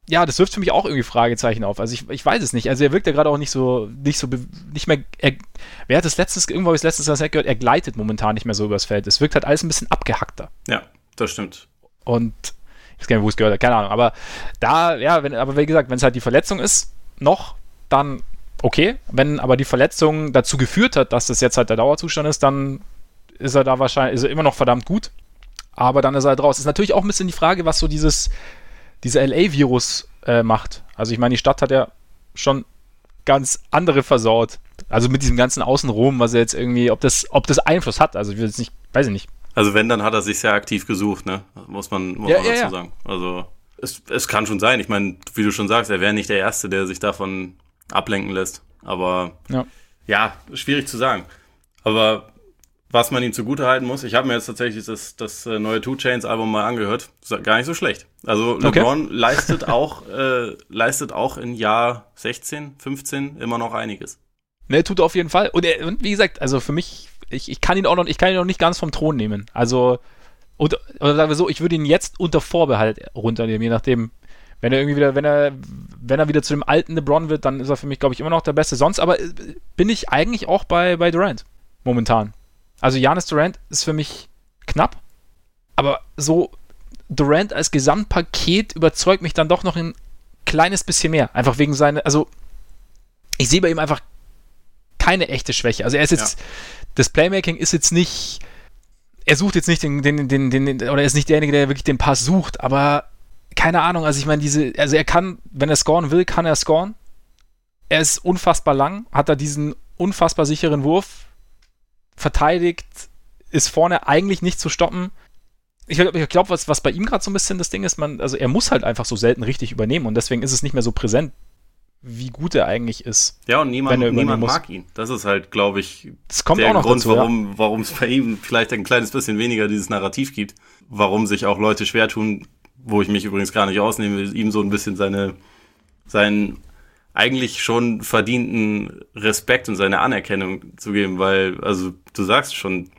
ja, das wirft für mich auch irgendwie Fragezeichen auf. Also ich, ich weiß es nicht. Also er wirkt ja gerade auch nicht so, nicht so, nicht mehr, er, wer hat das letztes, irgendwo habe ich das letztes gehört, er gleitet momentan nicht mehr so übers Feld. Es wirkt halt alles ein bisschen abgehackter. Ja, das stimmt. Und ich weiß gar nicht, wo es gehört hat, keine Ahnung. Aber da, ja, wenn, aber wie gesagt, wenn es halt die Verletzung ist, noch, dann okay. Wenn aber die Verletzung dazu geführt hat, dass das jetzt halt der Dauerzustand ist, dann ist er da wahrscheinlich, ist er immer noch verdammt gut. Aber dann ist er halt raus. Ist natürlich auch ein bisschen die Frage, was so dieses, dieser LA-Virus äh, macht. Also ich meine, die Stadt hat ja schon ganz andere versaut. Also mit diesem ganzen Außenrum, was er jetzt irgendwie, ob das, ob das Einfluss hat. Also ich will jetzt nicht, weiß ich nicht. Also wenn, dann hat er sich sehr aktiv gesucht, ne? Muss man, muss ja, man dazu ja, ja. sagen. Also es, es kann schon sein. Ich meine, wie du schon sagst, er wäre nicht der Erste, der sich davon ablenken lässt. Aber ja, ja schwierig zu sagen. Aber was man ihm zugutehalten muss, ich habe mir jetzt tatsächlich das, das äh, neue Two Chains Album mal angehört. Gar nicht so schlecht. Also LeBron okay. leistet auch, äh, leistet auch in Jahr 16, 15 immer noch einiges. Ne, tut er auf jeden Fall. Und, er, und wie gesagt, also für mich, ich, ich kann ihn auch noch, ich kann ihn noch nicht ganz vom Thron nehmen. Also, oder, oder sagen wir so, ich würde ihn jetzt unter Vorbehalt runternehmen, je nachdem, wenn er irgendwie wieder, wenn er, wenn er wieder zu dem alten LeBron wird, dann ist er für mich, glaube ich, immer noch der Beste. Sonst aber äh, bin ich eigentlich auch bei, bei Durant. momentan. Also Janis Durant ist für mich knapp, aber so Durant als Gesamtpaket überzeugt mich dann doch noch ein kleines bisschen mehr. Einfach wegen seiner, also ich sehe bei ihm einfach keine echte Schwäche. Also er ist jetzt, ja. das Playmaking ist jetzt nicht, er sucht jetzt nicht den, den, den, den, oder er ist nicht derjenige, der wirklich den Pass sucht, aber keine Ahnung, also ich meine, diese, also er kann, wenn er scoren will, kann er scoren. Er ist unfassbar lang, hat da diesen unfassbar sicheren Wurf, verteidigt, ist vorne eigentlich nicht zu stoppen. Ich, ich glaube, was, was bei ihm gerade so ein bisschen das Ding ist, man, also er muss halt einfach so selten richtig übernehmen und deswegen ist es nicht mehr so präsent, wie gut er eigentlich ist. Ja, und niemand, niemand mag ihn. Das ist halt, glaube ich, das kommt der Grund, dazu, warum ja. es bei ihm vielleicht ein kleines bisschen weniger dieses Narrativ gibt. Warum sich auch Leute schwer tun, wo ich mich übrigens gar nicht ausnehme, ihm so ein bisschen seine, seinen eigentlich schon verdienten Respekt und seine Anerkennung zu geben, weil, also du sagst schon,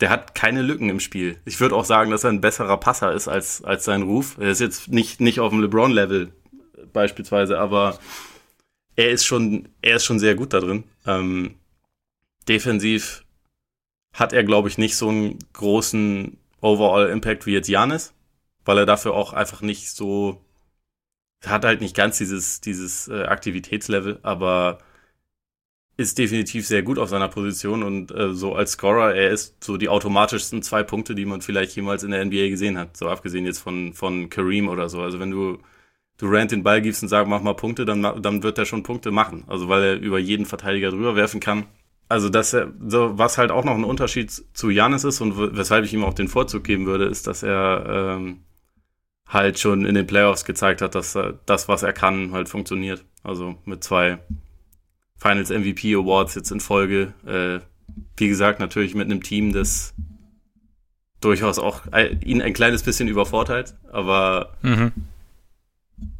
der hat keine Lücken im Spiel. Ich würde auch sagen, dass er ein besserer Passer ist als, als sein Ruf. Er ist jetzt nicht, nicht auf dem LeBron-Level beispielsweise, aber er ist schon, er ist schon sehr gut da drin. Ähm, defensiv hat er, glaube ich, nicht so einen großen Overall-Impact wie jetzt Janis, weil er dafür auch einfach nicht so, hat halt nicht ganz dieses, dieses äh, Aktivitätslevel, aber ist definitiv sehr gut auf seiner Position und äh, so als Scorer, er ist so die automatischsten zwei Punkte, die man vielleicht jemals in der NBA gesehen hat, so abgesehen jetzt von, von Kareem oder so. Also wenn du Durant den Ball gibst und sagst, mach mal Punkte, dann, dann wird er schon Punkte machen. Also weil er über jeden Verteidiger drüber werfen kann. Also dass er, so, was halt auch noch ein Unterschied zu Janis ist und weshalb ich ihm auch den Vorzug geben würde, ist, dass er ähm, halt schon in den Playoffs gezeigt hat, dass er, das, was er kann, halt funktioniert. Also mit zwei Finals MVP Awards jetzt in Folge. Äh, wie gesagt, natürlich mit einem Team, das durchaus auch ihn ein kleines bisschen übervorteilt, aber mhm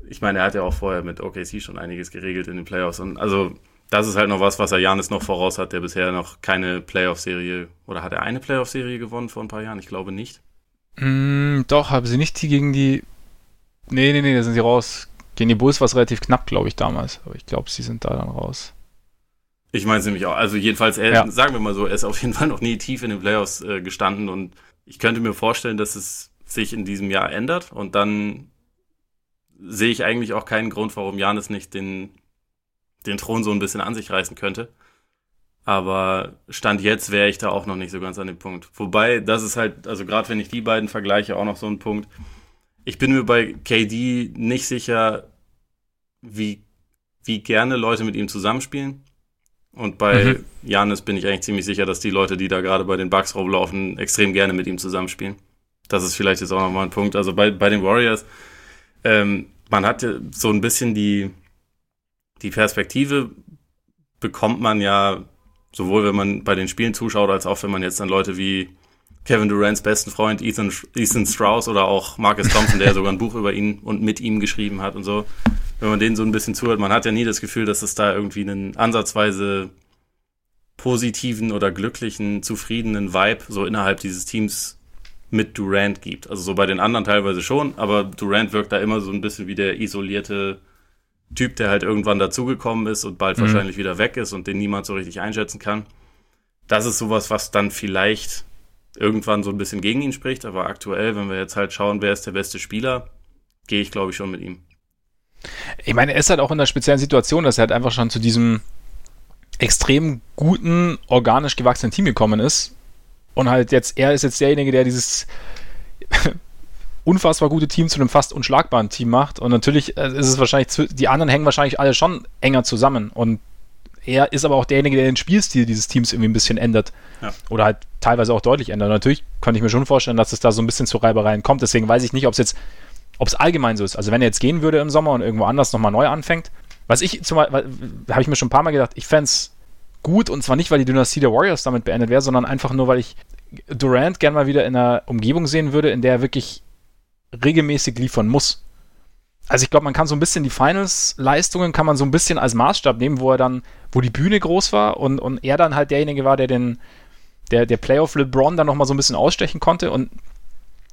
ich meine, er hat ja auch vorher mit OKC schon einiges geregelt in den Playoffs. Und also, das ist halt noch was, was er Janis noch voraus hat, der bisher noch keine Playoff-Serie, oder hat er eine Playoff-Serie gewonnen vor ein paar Jahren? Ich glaube nicht. Mm, doch, haben sie nicht die gegen die. Nee, nee, nee, da sind sie raus. Gegen die Bulls war es relativ knapp, glaube ich, damals. Aber ich glaube, sie sind da dann raus. Ich meine es nämlich auch. Also jedenfalls, er, ja. sagen wir mal so, er ist auf jeden Fall noch nie tief in den Playoffs äh, gestanden und ich könnte mir vorstellen, dass es sich in diesem Jahr ändert und dann sehe ich eigentlich auch keinen Grund, warum Janis nicht den, den Thron so ein bisschen an sich reißen könnte. Aber Stand jetzt wäre ich da auch noch nicht so ganz an dem Punkt. Wobei, das ist halt, also gerade wenn ich die beiden vergleiche, auch noch so ein Punkt. Ich bin mir bei KD nicht sicher, wie, wie gerne Leute mit ihm zusammenspielen. Und bei mhm. bin ich eigentlich ziemlich sicher, dass die Leute, die da gerade bei den Bugs rumlaufen, extrem gerne mit ihm zusammenspielen. Das ist vielleicht jetzt auch nochmal ein Punkt. Also bei, bei den Warriors, ähm, man hat so ein bisschen die, die Perspektive bekommt man ja sowohl wenn man bei den Spielen zuschaut, als auch wenn man jetzt dann Leute wie Kevin Durants besten Freund Ethan, Ethan Strauss oder auch Marcus Thompson, der sogar ein Buch über ihn und mit ihm geschrieben hat und so, wenn man denen so ein bisschen zuhört, man hat ja nie das Gefühl, dass es da irgendwie einen ansatzweise positiven oder glücklichen, zufriedenen Vibe so innerhalb dieses Teams mit Durant gibt. Also so bei den anderen teilweise schon, aber Durant wirkt da immer so ein bisschen wie der isolierte Typ, der halt irgendwann dazugekommen ist und bald mhm. wahrscheinlich wieder weg ist und den niemand so richtig einschätzen kann. Das ist sowas, was dann vielleicht irgendwann so ein bisschen gegen ihn spricht, aber aktuell, wenn wir jetzt halt schauen, wer ist der beste Spieler, gehe ich glaube ich schon mit ihm. Ich meine, er ist halt auch in der speziellen Situation, dass er halt einfach schon zu diesem extrem guten, organisch gewachsenen Team gekommen ist, und halt jetzt, er ist jetzt derjenige, der dieses unfassbar gute Team zu einem fast unschlagbaren Team macht. Und natürlich äh, ist es wahrscheinlich, die anderen hängen wahrscheinlich alle schon enger zusammen. Und er ist aber auch derjenige, der den Spielstil dieses Teams irgendwie ein bisschen ändert. Ja. Oder halt teilweise auch deutlich ändert. Und natürlich könnte ich mir schon vorstellen, dass es da so ein bisschen zu Reibereien kommt. Deswegen weiß ich nicht, ob es jetzt, ob es allgemein so ist. Also wenn er jetzt gehen würde im Sommer und irgendwo anders nochmal neu anfängt. Was ich zum Beispiel, habe ich mir schon ein paar Mal gedacht, ich fände es gut und zwar nicht, weil die Dynastie der Warriors damit beendet wäre, sondern einfach nur, weil ich Durant gern mal wieder in einer Umgebung sehen würde, in der er wirklich regelmäßig liefern muss. Also ich glaube, man kann so ein bisschen die Finals-Leistungen kann man so ein bisschen als Maßstab nehmen, wo er dann, wo die Bühne groß war und, und er dann halt derjenige war, der den, der, der Playoff LeBron dann nochmal so ein bisschen ausstechen konnte und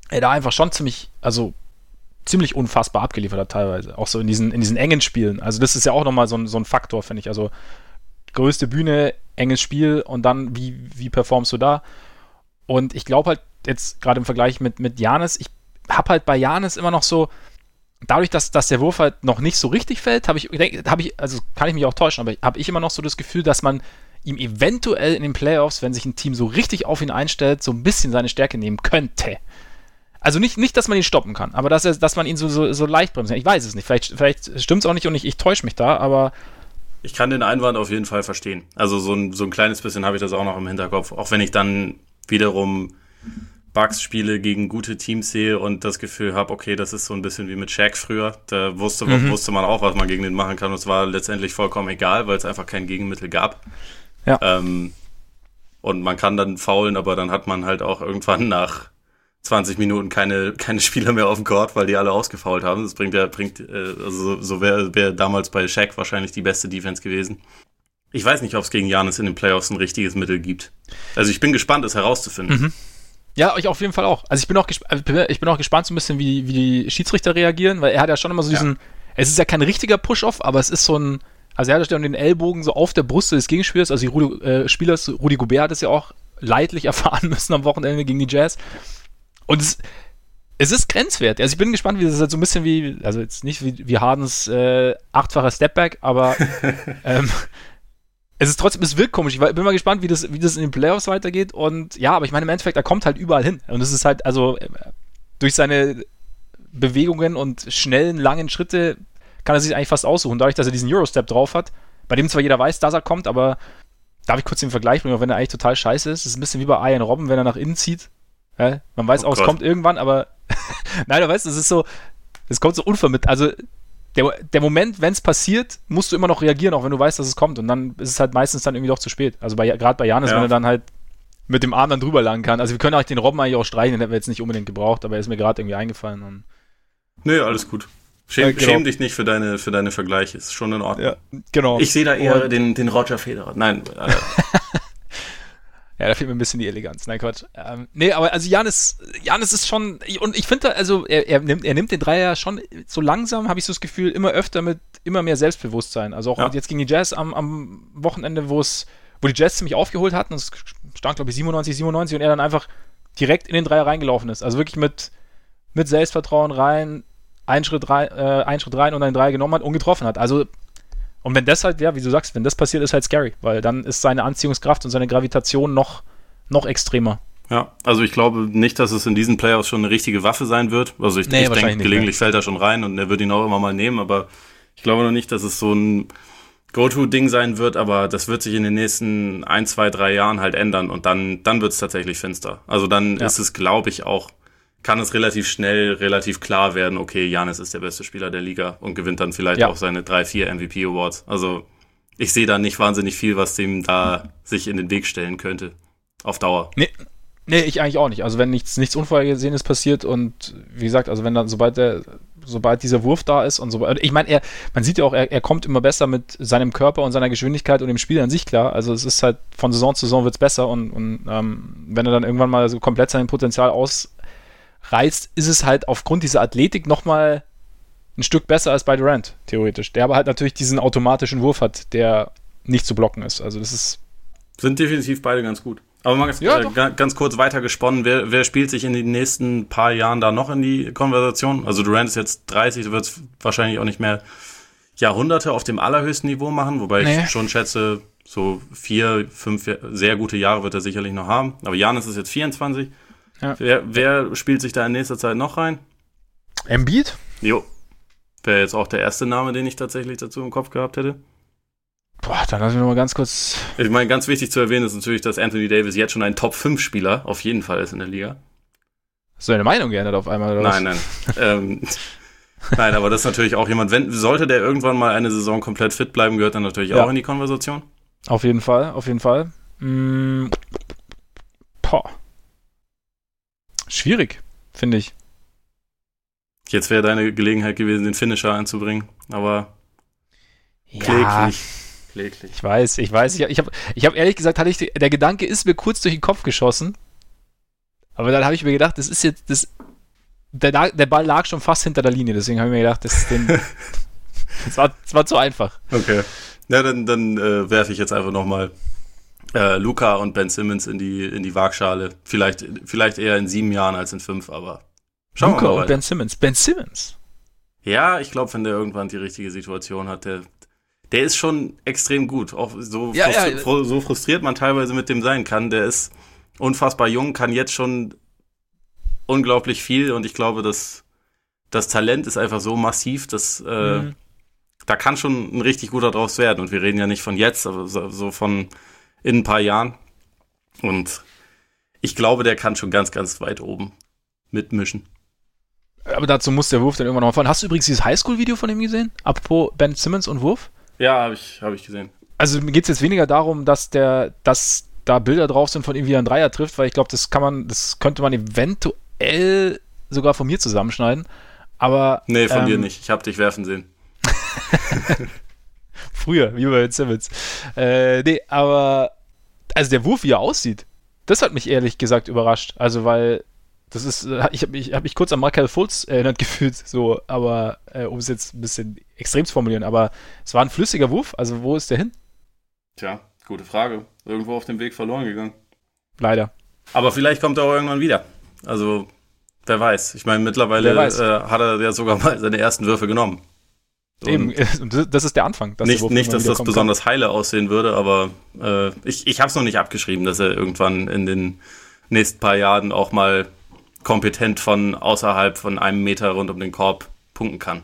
er da einfach schon ziemlich, also ziemlich unfassbar abgeliefert hat teilweise. Auch so in diesen, in diesen engen Spielen. Also das ist ja auch nochmal so ein, so ein Faktor, finde ich. Also größte Bühne enges Spiel und dann, wie, wie performst du da? Und ich glaube halt jetzt gerade im Vergleich mit, mit Janis, ich habe halt bei Janis immer noch so, dadurch, dass, dass der Wurf halt noch nicht so richtig fällt, habe ich, habe ich, also kann ich mich auch täuschen, aber habe ich immer noch so das Gefühl, dass man ihm eventuell in den Playoffs, wenn sich ein Team so richtig auf ihn einstellt, so ein bisschen seine Stärke nehmen könnte. Also nicht, nicht dass man ihn stoppen kann, aber dass, er, dass man ihn so, so, so leicht bremst. Ich weiß es nicht. Vielleicht, vielleicht stimmt es auch nicht und ich, ich täusche mich da, aber. Ich kann den Einwand auf jeden Fall verstehen. Also so ein, so ein kleines bisschen habe ich das auch noch im Hinterkopf. Auch wenn ich dann wiederum Bugs-Spiele gegen gute Teams sehe und das Gefühl habe, okay, das ist so ein bisschen wie mit Shaq früher. Da wusste, mhm. wusste man auch, was man gegen den machen kann. Und es war letztendlich vollkommen egal, weil es einfach kein Gegenmittel gab. Ja. Ähm, und man kann dann faulen, aber dann hat man halt auch irgendwann nach 20 Minuten keine, keine Spieler mehr auf dem Court, weil die alle ausgefault haben. Das bringt ja, bringt, äh, also so wäre wär damals bei Shaq wahrscheinlich die beste Defense gewesen. Ich weiß nicht, ob es gegen Janis in den Playoffs ein richtiges Mittel gibt. Also ich bin gespannt, es herauszufinden. Mhm. Ja, ich auf jeden Fall auch. Also ich bin auch, äh, ich bin auch gespannt so ein bisschen, wie, wie die Schiedsrichter reagieren, weil er hat ja schon immer so diesen, ja. es ist ja kein richtiger Push-Off, aber es ist so ein, also er hat ja den Ellbogen so auf der Brust des Gegenspielers, also die Rudi, äh, Spielers, Rudi Gobert hat es ja auch leidlich erfahren müssen am Wochenende gegen die Jazz. Und es, es ist grenzwert. Also ich bin gespannt, wie das ist halt so ein bisschen wie, also jetzt nicht wie, wie Hardens äh, achtfacher Stepback, aber ähm, es ist trotzdem, es wirkt komisch. Ich bin mal gespannt, wie das, wie das in den Playoffs weitergeht. Und ja, aber ich meine, im Endeffekt, er kommt halt überall hin. Und es ist halt, also äh, durch seine Bewegungen und schnellen, langen Schritte kann er sich eigentlich fast aussuchen. Dadurch, dass er diesen Eurostep drauf hat, bei dem zwar jeder weiß, dass er kommt, aber darf ich kurz den Vergleich bringen, auch wenn er eigentlich total scheiße ist. Das ist ein bisschen wie bei Ian Robben, wenn er nach innen zieht. Ja, man weiß oh, auch, es kommt irgendwann, aber nein, du weißt, es ist so, es kommt so unvermittelt. Also der, der Moment, wenn es passiert, musst du immer noch reagieren, auch wenn du weißt, dass es kommt. Und dann ist es halt meistens dann irgendwie doch zu spät. Also gerade bei Janis, ja. wenn er dann halt mit dem Arm dann drüber langen kann. Also wir können auch den Robben eigentlich auch streichen, den hätten wir jetzt nicht unbedingt gebraucht, aber er ist mir gerade irgendwie eingefallen. Und nee, alles gut. Schäm, ja, genau. schäm, dich nicht für deine, für deine Vergleiche, ist schon in Ordnung. Ja, genau. Ich sehe da eher den, den Roger Federer. Nein. Äh. Ja, da fehlt mir ein bisschen die Eleganz. Nein, Quatsch. Ähm, nee, aber also Janis, Janis ist schon, und ich finde, also er, er, nimmt, er nimmt den Dreier schon so langsam, habe ich so das Gefühl, immer öfter mit immer mehr Selbstbewusstsein. Also auch ja. jetzt gegen die Jazz am, am Wochenende, wo es, wo die Jazz ziemlich aufgeholt hatten, es stand, glaube ich, 97, 97 und er dann einfach direkt in den Dreier reingelaufen ist. Also wirklich mit, mit Selbstvertrauen rein, einen Schritt rein, äh, einen Schritt rein und einen Dreier genommen hat und getroffen hat. Also und wenn das halt, ja, wie du sagst, wenn das passiert, ist halt scary, weil dann ist seine Anziehungskraft und seine Gravitation noch, noch extremer. Ja, also ich glaube nicht, dass es in diesen Playoffs schon eine richtige Waffe sein wird. Also ich, nee, ich denke, gelegentlich fällt er schon rein und er wird ihn auch immer mal nehmen, aber ich glaube noch nicht, dass es so ein Go-To-Ding sein wird, aber das wird sich in den nächsten ein, zwei, drei Jahren halt ändern und dann, dann wird es tatsächlich finster. Also dann ja. ist es, glaube ich, auch kann es relativ schnell, relativ klar werden, okay, Janis ist der beste Spieler der Liga und gewinnt dann vielleicht ja. auch seine drei, vier MVP Awards. Also ich sehe da nicht wahnsinnig viel, was dem da sich in den Weg stellen könnte. Auf Dauer. Nee. Nee, ich eigentlich auch nicht. Also wenn nichts, nichts Unvorhergesehenes passiert und wie gesagt, also wenn dann, sobald der, sobald dieser Wurf da ist und so ich meine, er, man sieht ja auch, er, er kommt immer besser mit seinem Körper und seiner Geschwindigkeit und dem Spiel an sich klar. Also es ist halt von Saison zu Saison wird's besser und, und ähm, wenn er dann irgendwann mal so komplett sein Potenzial aus, reizt, ist es halt aufgrund dieser Athletik nochmal ein Stück besser als bei Durant, theoretisch. Der aber halt natürlich diesen automatischen Wurf hat, der nicht zu blocken ist. Also das ist. Sind definitiv beide ganz gut. Aber mal ganz, ja, äh, ganz kurz weiter gesponnen, wer, wer spielt sich in den nächsten paar Jahren da noch in die Konversation? Also Durant ist jetzt 30, du wirst wahrscheinlich auch nicht mehr Jahrhunderte auf dem allerhöchsten Niveau machen, wobei nee. ich schon schätze, so vier, fünf sehr gute Jahre wird er sicherlich noch haben. Aber Janis ist jetzt 24. Ja. Wer, wer spielt sich da in nächster Zeit noch rein? Embiid? Jo. Wäre jetzt auch der erste Name, den ich tatsächlich dazu im Kopf gehabt hätte. Boah, dann lass mich nochmal ganz kurz. Ich meine, ganz wichtig zu erwähnen ist natürlich, dass Anthony Davis jetzt schon ein Top-5-Spieler auf jeden Fall ist in der Liga. Hast du deine Meinung geändert auf einmal, oder Nein, nein. ähm, nein, aber das ist natürlich auch jemand, wenn, sollte der irgendwann mal eine Saison komplett fit bleiben, gehört dann natürlich ja. auch in die Konversation. Auf jeden Fall, auf jeden Fall. Mm, boah. Schwierig, finde ich. Jetzt wäre deine Gelegenheit gewesen, den Finisher einzubringen, aber ja, kläglich. kläglich. Ich weiß, ich weiß. Ich habe ich hab, ich hab ehrlich gesagt, hatte ich, der Gedanke ist mir kurz durch den Kopf geschossen. Aber dann habe ich mir gedacht, das ist jetzt, das, der, der Ball lag schon fast hinter der Linie, deswegen habe ich mir gedacht, das, den, das, war, das war zu einfach. Okay. Ja, dann, dann äh, werfe ich jetzt einfach nochmal äh, Luca und Ben Simmons in die, in die Waagschale. Vielleicht, vielleicht eher in sieben Jahren als in fünf, aber schauen Luca wir mal. Luca und Ben Simmons. Ben Simmons? Ja, ich glaube, wenn der irgendwann die richtige Situation hat, der, der ist schon extrem gut. Auch so, ja, frustri ja. so frustriert man teilweise mit dem sein kann. Der ist unfassbar jung, kann jetzt schon unglaublich viel und ich glaube, dass das Talent ist einfach so massiv, dass äh, mhm. da kann schon ein richtig guter draus werden. Und wir reden ja nicht von jetzt, aber so, so von in ein paar Jahren. Und ich glaube, der kann schon ganz, ganz weit oben mitmischen. Aber dazu muss der Wurf dann irgendwann noch fallen. Hast du übrigens dieses Highschool-Video von ihm gesehen? Apropos Ben Simmons und Wurf? Ja, habe ich, hab ich gesehen. Also mir geht es jetzt weniger darum, dass der, dass da Bilder drauf sind von ihm, wie er einen Dreier trifft, weil ich glaube, das kann man, das könnte man eventuell sogar von mir zusammenschneiden. Aber. Nee, von ähm, dir nicht. Ich habe dich werfen sehen. Früher, wie bei Ben Simmons. Äh, nee, aber also der Wurf, wie er aussieht, das hat mich ehrlich gesagt überrascht. Also, weil das ist, äh, ich habe mich, hab mich kurz an Michael Fultz erinnert gefühlt, so, aber äh, um es jetzt ein bisschen extrem zu formulieren, aber es war ein flüssiger Wurf, also wo ist der hin? Tja, gute Frage. Irgendwo auf dem Weg verloren gegangen. Leider. Aber vielleicht kommt er auch irgendwann wieder. Also, wer weiß. Ich meine, mittlerweile äh, hat er ja sogar mal seine ersten Würfe genommen. Eben, das ist der Anfang. Dass nicht, nicht dass das besonders kann. heile aussehen würde, aber äh, ich, ich habe es noch nicht abgeschrieben, dass er irgendwann in den nächsten paar Jahren auch mal kompetent von außerhalb von einem Meter rund um den Korb punkten kann.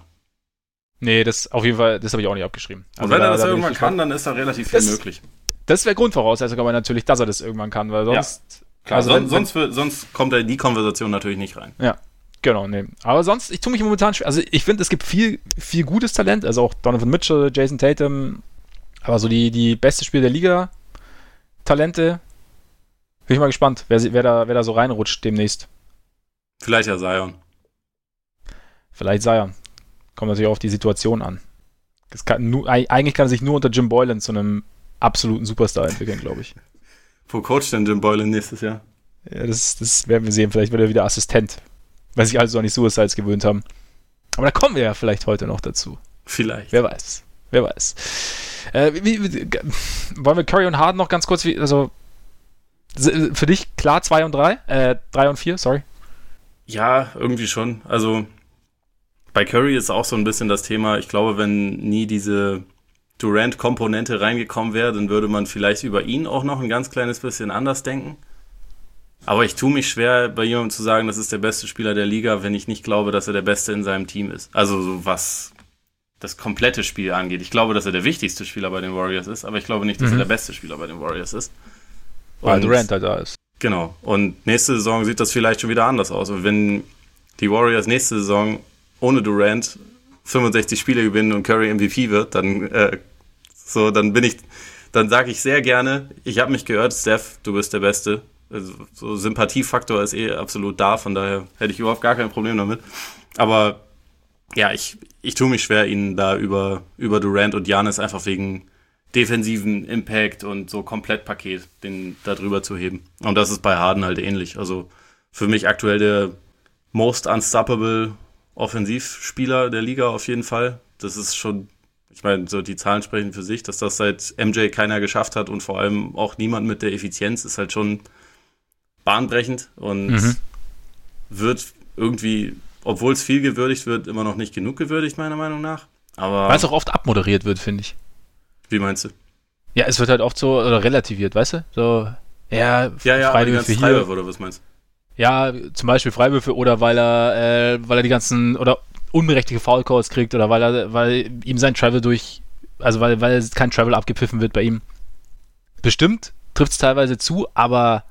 Nee, das auf jeden Fall, das habe ich auch nicht abgeschrieben. Also Und wenn da, er das da irgendwann kann, dann ist da relativ viel möglich. Das wäre Grundvoraussetzung, aber natürlich, dass er das irgendwann kann, weil sonst. Ja, klar, also wenn, sonst, wenn, sonst kommt er in die Konversation natürlich nicht rein. Ja, Genau, nee. Aber sonst, ich tue mich momentan schwer. Also ich finde, es gibt viel, viel gutes Talent. Also auch Donovan Mitchell, Jason Tatum. Aber so die, die beste Spieler der Liga, Talente. Bin ich mal gespannt, wer, wer, da, wer da so reinrutscht demnächst. Vielleicht ja Zion. Vielleicht Zion. Kommt natürlich auf die Situation an. Kann nur, eigentlich kann er sich nur unter Jim Boylan zu einem absoluten Superstar entwickeln, glaube ich. Wo coacht denn Jim Boylan nächstes Jahr? Ja, das, das werden wir sehen. Vielleicht wird er wieder Assistent weil sich also an die Suicides gewöhnt haben. Aber da kommen wir ja vielleicht heute noch dazu. Vielleicht. Wer weiß. Wer weiß. Äh, wie, wie, wollen wir Curry und Harden noch ganz kurz, wie, also für dich klar 2 und 3? Äh, 3 und 4, sorry. Ja, irgendwie schon. Also bei Curry ist auch so ein bisschen das Thema, ich glaube, wenn nie diese Durant-Komponente reingekommen wäre, dann würde man vielleicht über ihn auch noch ein ganz kleines bisschen anders denken. Aber ich tue mich schwer, bei jemandem zu sagen, das ist der beste Spieler der Liga, wenn ich nicht glaube, dass er der Beste in seinem Team ist. Also so was das komplette Spiel angeht. Ich glaube, dass er der wichtigste Spieler bei den Warriors ist, aber ich glaube nicht, dass mhm. er der beste Spieler bei den Warriors ist. Weil Durant halt da ist. Genau. Und nächste Saison sieht das vielleicht schon wieder anders aus. Und wenn die Warriors nächste Saison ohne Durant 65 Spiele gewinnen und Curry MVP wird, dann äh, so, dann bin ich, dann sage ich sehr gerne, ich habe mich gehört, Steph, du bist der Beste. Also, so Sympathiefaktor ist eh absolut da, von daher hätte ich überhaupt gar kein Problem damit. Aber ja, ich, ich tue mich schwer, ihn da über, über Durant und Janis einfach wegen defensiven Impact und so Komplettpaket den da drüber zu heben. Und das ist bei Harden halt ähnlich. Also für mich aktuell der most unstoppable Offensivspieler der Liga auf jeden Fall. Das ist schon, ich meine, so die Zahlen sprechen für sich, dass das seit MJ keiner geschafft hat und vor allem auch niemand mit der Effizienz ist halt schon bahnbrechend und mhm. wird irgendwie, obwohl es viel gewürdigt wird, immer noch nicht genug gewürdigt, meiner Meinung nach. Aber Weil es auch oft abmoderiert wird, finde ich. Wie meinst du? Ja, es wird halt oft so oder relativiert, weißt du? So, ja, ja, ja Freiwürfe hier. Freiwürfe, oder was meinst du? Ja, zum Beispiel Freiwürfe oder weil er, äh, weil er die ganzen oder unberechtigte Foul Calls kriegt oder weil er, weil ihm sein Travel durch, also weil, weil kein Travel abgepfiffen wird bei ihm. Bestimmt trifft es teilweise zu, aber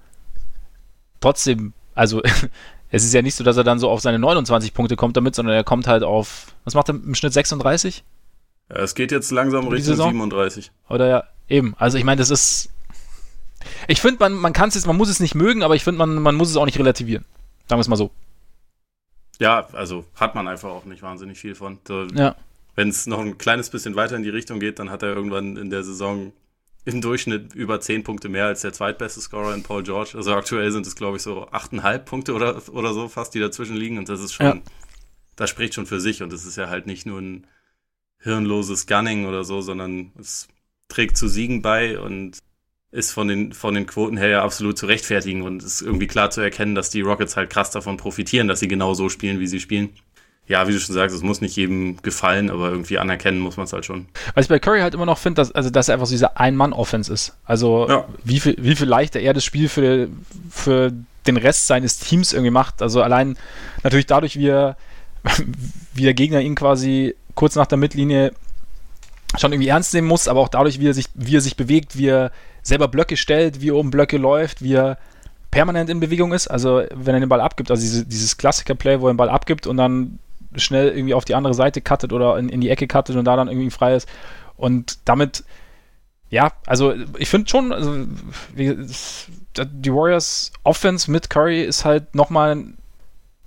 trotzdem, also es ist ja nicht so, dass er dann so auf seine 29 Punkte kommt damit, sondern er kommt halt auf, was macht er im Schnitt 36? Ja, es geht jetzt langsam Richtung 37. Oder ja, eben. Also ich meine, das ist. Ich finde, man, man kann es jetzt, man muss es nicht mögen, aber ich finde, man, man muss es auch nicht relativieren. Sagen wir es mal so. Ja, also hat man einfach auch nicht wahnsinnig viel von. Ja. Wenn es noch ein kleines bisschen weiter in die Richtung geht, dann hat er irgendwann in der Saison im Durchschnitt über 10 Punkte mehr als der zweitbeste Scorer in Paul George. Also aktuell sind es, glaube ich, so 8,5 Punkte oder, oder so fast, die dazwischen liegen. Und das ist schon, ja. das spricht schon für sich. Und es ist ja halt nicht nur ein hirnloses Gunning oder so, sondern es trägt zu Siegen bei. Und ist von den, von den Quoten her ja absolut zu rechtfertigen und ist irgendwie klar zu erkennen, dass die Rockets halt krass davon profitieren, dass sie genau so spielen, wie sie spielen. Ja, wie du schon sagst, es muss nicht jedem gefallen, aber irgendwie anerkennen muss man es halt schon. Was ich bei Curry halt immer noch finde, dass, also, dass er einfach so dieser Ein-Mann-Offense ist. Also, ja. wie, viel, wie viel leichter er das Spiel für, für den Rest seines Teams irgendwie macht. Also, allein natürlich dadurch, wie, er, wie der Gegner ihn quasi kurz nach der Mittellinie schon irgendwie ernst nehmen muss, aber auch dadurch, wie er sich, wie er sich bewegt, wie er selber Blöcke stellt, wie er um Blöcke läuft, wie er permanent in Bewegung ist. Also wenn er den Ball abgibt, also diese, dieses Klassiker-Play, wo er den Ball abgibt und dann schnell irgendwie auf die andere Seite cuttet oder in, in die Ecke cuttet und da dann irgendwie frei ist. Und damit, ja, also ich finde schon, also, die Warriors Offense mit Curry ist halt nochmal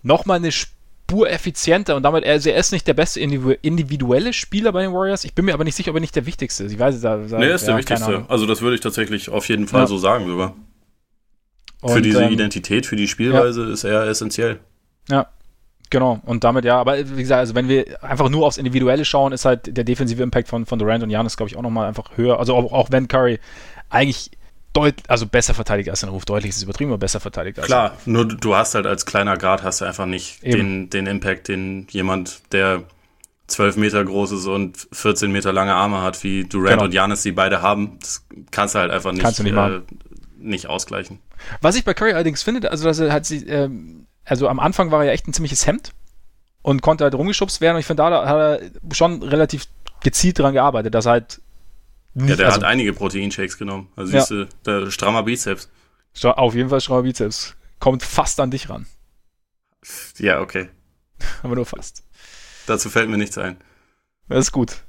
noch mal eine Spur effizienter und damit, also er ist nicht der beste individuelle Spieler bei den Warriors. Ich bin mir aber nicht sicher, ob er nicht der wichtigste ist. Ich weiß es da. Nee, er ist ja, der wichtigste. Also das würde ich tatsächlich auf jeden Fall ja. so sagen sogar. Und, für diese ähm, Identität, für die Spielweise ja. ist er essentiell. Ja, Genau, und damit ja, aber wie gesagt, also wenn wir einfach nur aufs Individuelle schauen, ist halt der defensive Impact von, von Durant und Janis, glaube ich, auch nochmal einfach höher. Also auch, auch wenn Curry eigentlich deutlich, also besser verteidigt als ein Ruf, deutlich ist es übertrieben, aber besser verteidigt als Klar, nur du hast halt als kleiner Guard hast du einfach nicht den, den Impact, den jemand, der 12 Meter groß ist und 14 Meter lange Arme hat, wie Durant genau. und Janis, die beide haben. Das kannst du halt einfach nicht, nicht, äh, nicht ausgleichen. Was ich bei Curry allerdings finde, also dass er halt ähm, also am Anfang war er ja echt ein ziemliches Hemd und konnte halt rumgeschubst werden. Und ich finde, da hat er schon relativ gezielt dran gearbeitet, dass er halt. Nicht, ja, der also, hat einige Proteinshakes genommen. Also ja. siehst du, der strammer Bizeps. Auf jeden Fall strammer Bizeps. Kommt fast an dich ran. Ja, okay. Aber nur fast. Dazu fällt mir nichts ein. Das ist gut.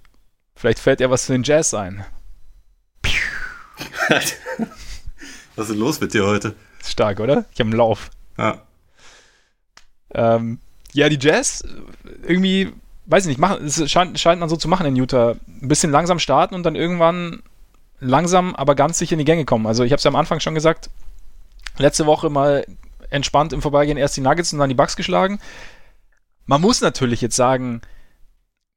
Vielleicht fällt ja was für den Jazz ein. was ist los mit dir heute? Stark, oder? Ich habe einen Lauf. Ja. Ähm, ja, die Jazz irgendwie, weiß ich nicht, machen, es scheint, scheint man so zu machen in Utah. Ein bisschen langsam starten und dann irgendwann langsam, aber ganz sicher in die Gänge kommen. Also ich habe es ja am Anfang schon gesagt, letzte Woche mal entspannt im Vorbeigehen erst die Nuggets und dann die Bucks geschlagen. Man muss natürlich jetzt sagen,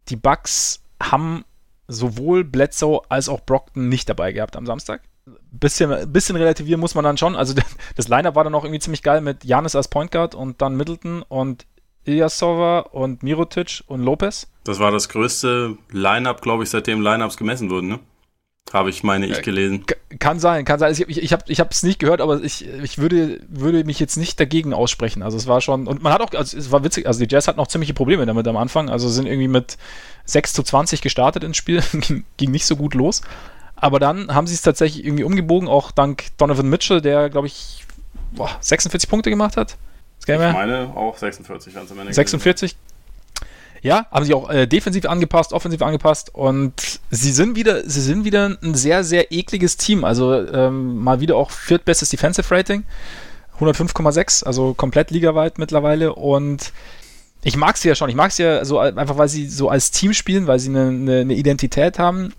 die Bucks haben sowohl Bledsoe als auch Brockton nicht dabei gehabt am Samstag. Bisschen, bisschen relativieren muss man dann schon. Also das Lineup war dann auch irgendwie ziemlich geil mit Janis als Point Guard und dann Middleton und Ilyasova und Mirotic und Lopez. Das war das größte Lineup, glaube ich, seitdem Lineups gemessen wurden, ne? Habe ich, meine ich, gelesen. Kann sein, kann sein. Ich, ich, ich habe es nicht gehört, aber ich, ich würde, würde mich jetzt nicht dagegen aussprechen. Also es war schon, und man hat auch, also es war witzig, also die Jazz hatten auch ziemliche Probleme damit am Anfang. Also sind irgendwie mit 6 zu 20 gestartet ins Spiel, ging, ging nicht so gut los. Aber dann haben sie es tatsächlich irgendwie umgebogen, auch dank Donovan Mitchell, der, glaube ich, boah, 46 Punkte gemacht hat. Ich meine auch 46 waren es am Ende. 46? Ja, haben sie auch äh, defensiv angepasst, offensiv angepasst und sie sind wieder, sie sind wieder ein sehr, sehr ekliges Team. Also ähm, mal wieder auch viertbestes Defensive Rating. 105,6, also komplett ligaweit mittlerweile und ich mag sie ja schon. Ich mag sie ja so einfach, weil sie so als Team spielen, weil sie eine, eine, eine Identität haben.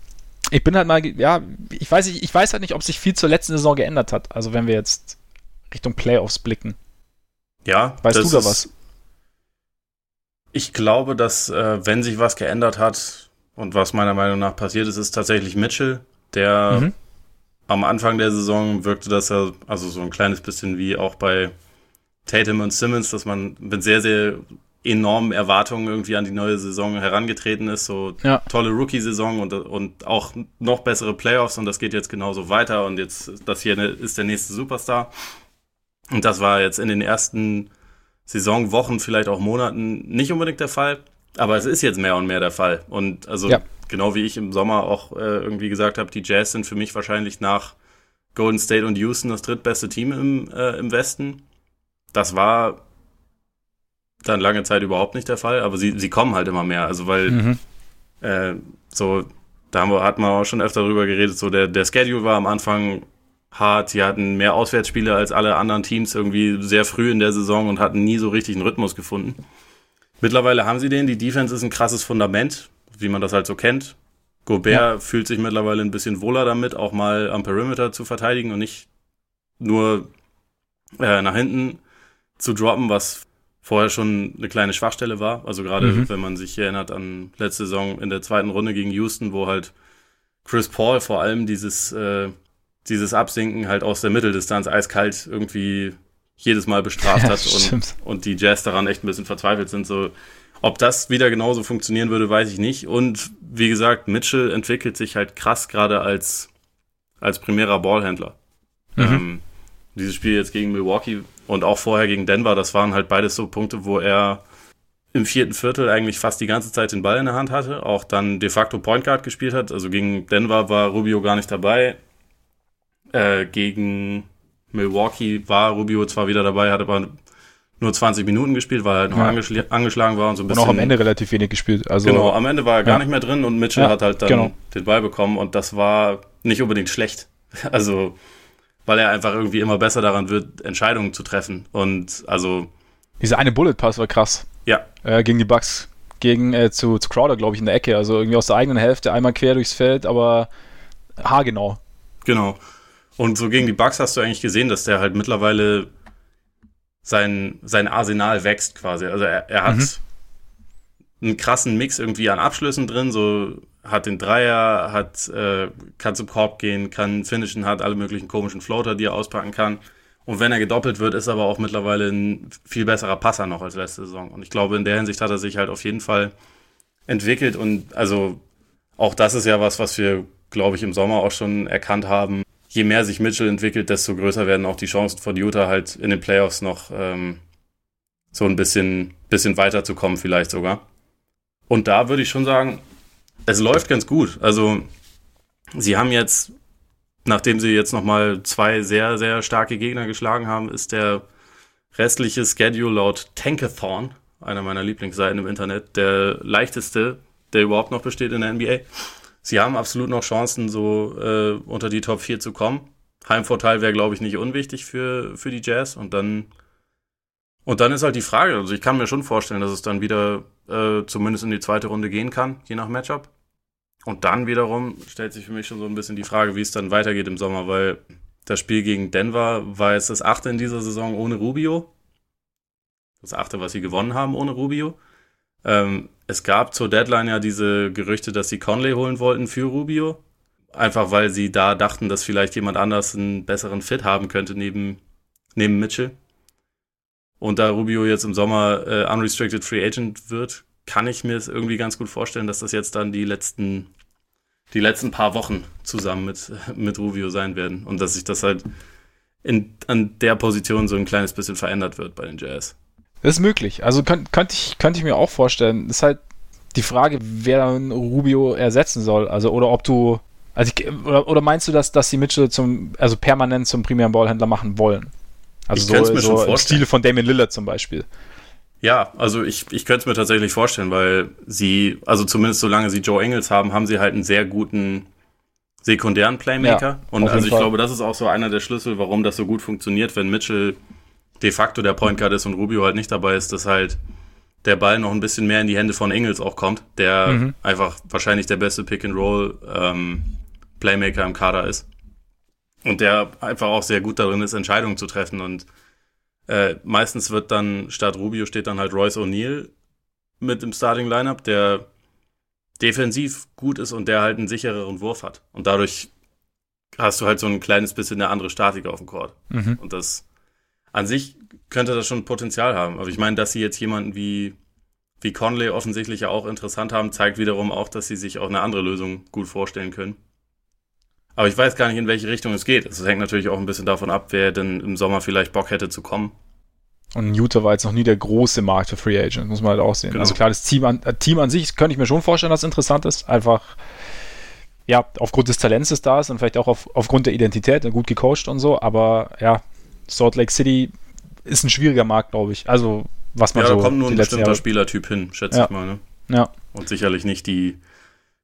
Ich bin halt mal, ja, ich weiß, ich, ich weiß halt nicht, ob sich viel zur letzten Saison geändert hat. Also wenn wir jetzt Richtung Playoffs blicken. Ja, weißt du da was? Ich glaube, dass äh, wenn sich was geändert hat und was meiner Meinung nach passiert ist, ist tatsächlich Mitchell, der mhm. am Anfang der Saison wirkte, dass er also so ein kleines bisschen wie auch bei Tatum und Simmons, dass man mit sehr sehr enormen Erwartungen irgendwie an die neue Saison herangetreten ist. So ja. tolle Rookie-Saison und, und auch noch bessere Playoffs und das geht jetzt genauso weiter und jetzt das hier ist der nächste Superstar. Und das war jetzt in den ersten Saisonwochen, vielleicht auch Monaten nicht unbedingt der Fall. Aber es ist jetzt mehr und mehr der Fall. Und also ja. genau wie ich im Sommer auch äh, irgendwie gesagt habe, die Jazz sind für mich wahrscheinlich nach Golden State und Houston das drittbeste Team im, äh, im Westen. Das war dann lange Zeit überhaupt nicht der Fall, aber sie, sie kommen halt immer mehr. Also weil mhm. äh, so, da haben wir, hat man auch schon öfter drüber geredet, so der, der Schedule war am Anfang hart. Sie hatten mehr Auswärtsspiele als alle anderen Teams irgendwie sehr früh in der Saison und hatten nie so richtig einen Rhythmus gefunden. Mittlerweile haben sie den. Die Defense ist ein krasses Fundament, wie man das halt so kennt. Gobert ja. fühlt sich mittlerweile ein bisschen wohler damit, auch mal am Perimeter zu verteidigen und nicht nur äh, nach hinten zu droppen, was vorher schon eine kleine Schwachstelle war. Also gerade mhm. wenn man sich erinnert an letzte Saison in der zweiten Runde gegen Houston, wo halt Chris Paul vor allem dieses äh, dieses Absinken halt aus der Mitteldistanz eiskalt irgendwie jedes Mal bestraft ja, hat und, und die Jazz daran echt ein bisschen verzweifelt sind. So, ob das wieder genauso funktionieren würde, weiß ich nicht. Und wie gesagt, Mitchell entwickelt sich halt krass gerade als, als primärer Ballhändler. Mhm. Ähm, dieses Spiel jetzt gegen Milwaukee und auch vorher gegen Denver, das waren halt beides so Punkte, wo er im vierten Viertel eigentlich fast die ganze Zeit den Ball in der Hand hatte, auch dann de facto Point Guard gespielt hat. Also gegen Denver war Rubio gar nicht dabei. Äh, gegen Milwaukee war Rubio zwar wieder dabei, hat aber nur 20 Minuten gespielt, weil er halt noch ja. angeschl angeschlagen war und so ein bisschen. Und auch am Ende relativ wenig gespielt. Also, genau, am Ende war er gar ja. nicht mehr drin und Mitchell ja, hat halt dann genau. den Ball bekommen und das war nicht unbedingt schlecht. Also, weil er einfach irgendwie immer besser daran wird, Entscheidungen zu treffen. Und also. Dieser eine Bullet Pass war krass. Ja. Äh, gegen die Bucks. Gegen, äh, zu, zu Crowder, glaube ich, in der Ecke. Also irgendwie aus der eigenen Hälfte einmal quer durchs Feld, aber haargenau. Genau. Und so gegen die Bucks hast du eigentlich gesehen, dass der halt mittlerweile sein, sein Arsenal wächst quasi. Also er, er hat mhm. einen krassen Mix irgendwie an Abschlüssen drin, so hat den Dreier, hat, äh, kann zum Korb gehen, kann finishen, hat alle möglichen komischen Floater, die er auspacken kann. Und wenn er gedoppelt wird, ist er aber auch mittlerweile ein viel besserer Passer noch als letzte Saison. Und ich glaube, in der Hinsicht hat er sich halt auf jeden Fall entwickelt. Und also auch das ist ja was, was wir, glaube ich, im Sommer auch schon erkannt haben. Je mehr sich Mitchell entwickelt, desto größer werden auch die Chancen von Utah halt in den Playoffs noch ähm, so ein bisschen, bisschen weiterzukommen, vielleicht sogar. Und da würde ich schon sagen, es läuft ganz gut. Also sie haben jetzt nachdem sie jetzt nochmal zwei sehr, sehr starke Gegner geschlagen haben, ist der restliche Schedule laut Tankathon, einer meiner Lieblingsseiten im Internet, der leichteste, der überhaupt noch besteht in der NBA. Sie haben absolut noch Chancen, so äh, unter die Top 4 zu kommen. Heimvorteil wäre, glaube ich, nicht unwichtig für, für die Jazz. Und dann, und dann ist halt die Frage, also ich kann mir schon vorstellen, dass es dann wieder äh, zumindest in die zweite Runde gehen kann, je nach Matchup. Und dann wiederum stellt sich für mich schon so ein bisschen die Frage, wie es dann weitergeht im Sommer, weil das Spiel gegen Denver war jetzt das achte in dieser Saison ohne Rubio. Das achte, was sie gewonnen haben ohne Rubio. Ähm, es gab zur Deadline ja diese Gerüchte, dass sie Conley holen wollten für Rubio. Einfach weil sie da dachten, dass vielleicht jemand anders einen besseren Fit haben könnte neben, neben Mitchell. Und da Rubio jetzt im Sommer äh, Unrestricted Free Agent wird, kann ich mir es irgendwie ganz gut vorstellen, dass das jetzt dann die letzten die letzten paar Wochen zusammen mit, mit Rubio sein werden und dass sich das halt in, an der Position so ein kleines bisschen verändert wird bei den Jazz. Das ist möglich. Also könnte könnt ich, könnt ich mir auch vorstellen. Das ist halt die Frage, wer dann Rubio ersetzen soll. Also, oder ob du. Also ich, oder, oder, meinst du, dass, dass sie Mitchell zum, also permanent zum primären Ballhändler machen wollen? Also ich so, mir so im Stile von Damien Lillard zum Beispiel. Ja, also ich, ich könnte es mir tatsächlich vorstellen, weil sie, also zumindest solange sie Joe Engels haben, haben sie halt einen sehr guten sekundären Playmaker. Ja, und also ich Fall. glaube, das ist auch so einer der Schlüssel, warum das so gut funktioniert, wenn Mitchell de facto der Point Guard ist und Rubio halt nicht dabei ist, dass halt der Ball noch ein bisschen mehr in die Hände von Engels auch kommt, der mhm. einfach wahrscheinlich der beste Pick-and-Roll ähm, Playmaker im Kader ist. Und der einfach auch sehr gut darin ist, Entscheidungen zu treffen und äh, meistens wird dann statt Rubio steht dann halt Royce O'Neill mit im Starting Lineup, der defensiv gut ist und der halt einen sichereren Wurf hat. Und dadurch hast du halt so ein kleines bisschen eine andere Statik auf dem Court. Mhm. Und das an sich könnte das schon Potenzial haben. Aber ich meine, dass sie jetzt jemanden wie, wie Conley offensichtlich ja auch interessant haben, zeigt wiederum auch, dass sie sich auch eine andere Lösung gut vorstellen können. Aber ich weiß gar nicht, in welche Richtung es geht. Es hängt natürlich auch ein bisschen davon ab, wer denn im Sommer vielleicht Bock hätte zu kommen. Und Utah war jetzt noch nie der große Markt für Free Agent, muss man halt auch sehen. Genau. Also klar, das Team an, äh, Team an sich könnte ich mir schon vorstellen, dass es interessant ist. Einfach, ja, aufgrund des Talents ist da ist und vielleicht auch auf, aufgrund der Identität, gut gecoacht und so. Aber ja, Salt Lake City ist ein schwieriger Markt, glaube ich. Also, was man ja, so. Ja, da kommt nur ein bestimmter. Spielertyp hin, schätze ja. ich mal. Ne? Ja. Und sicherlich nicht die,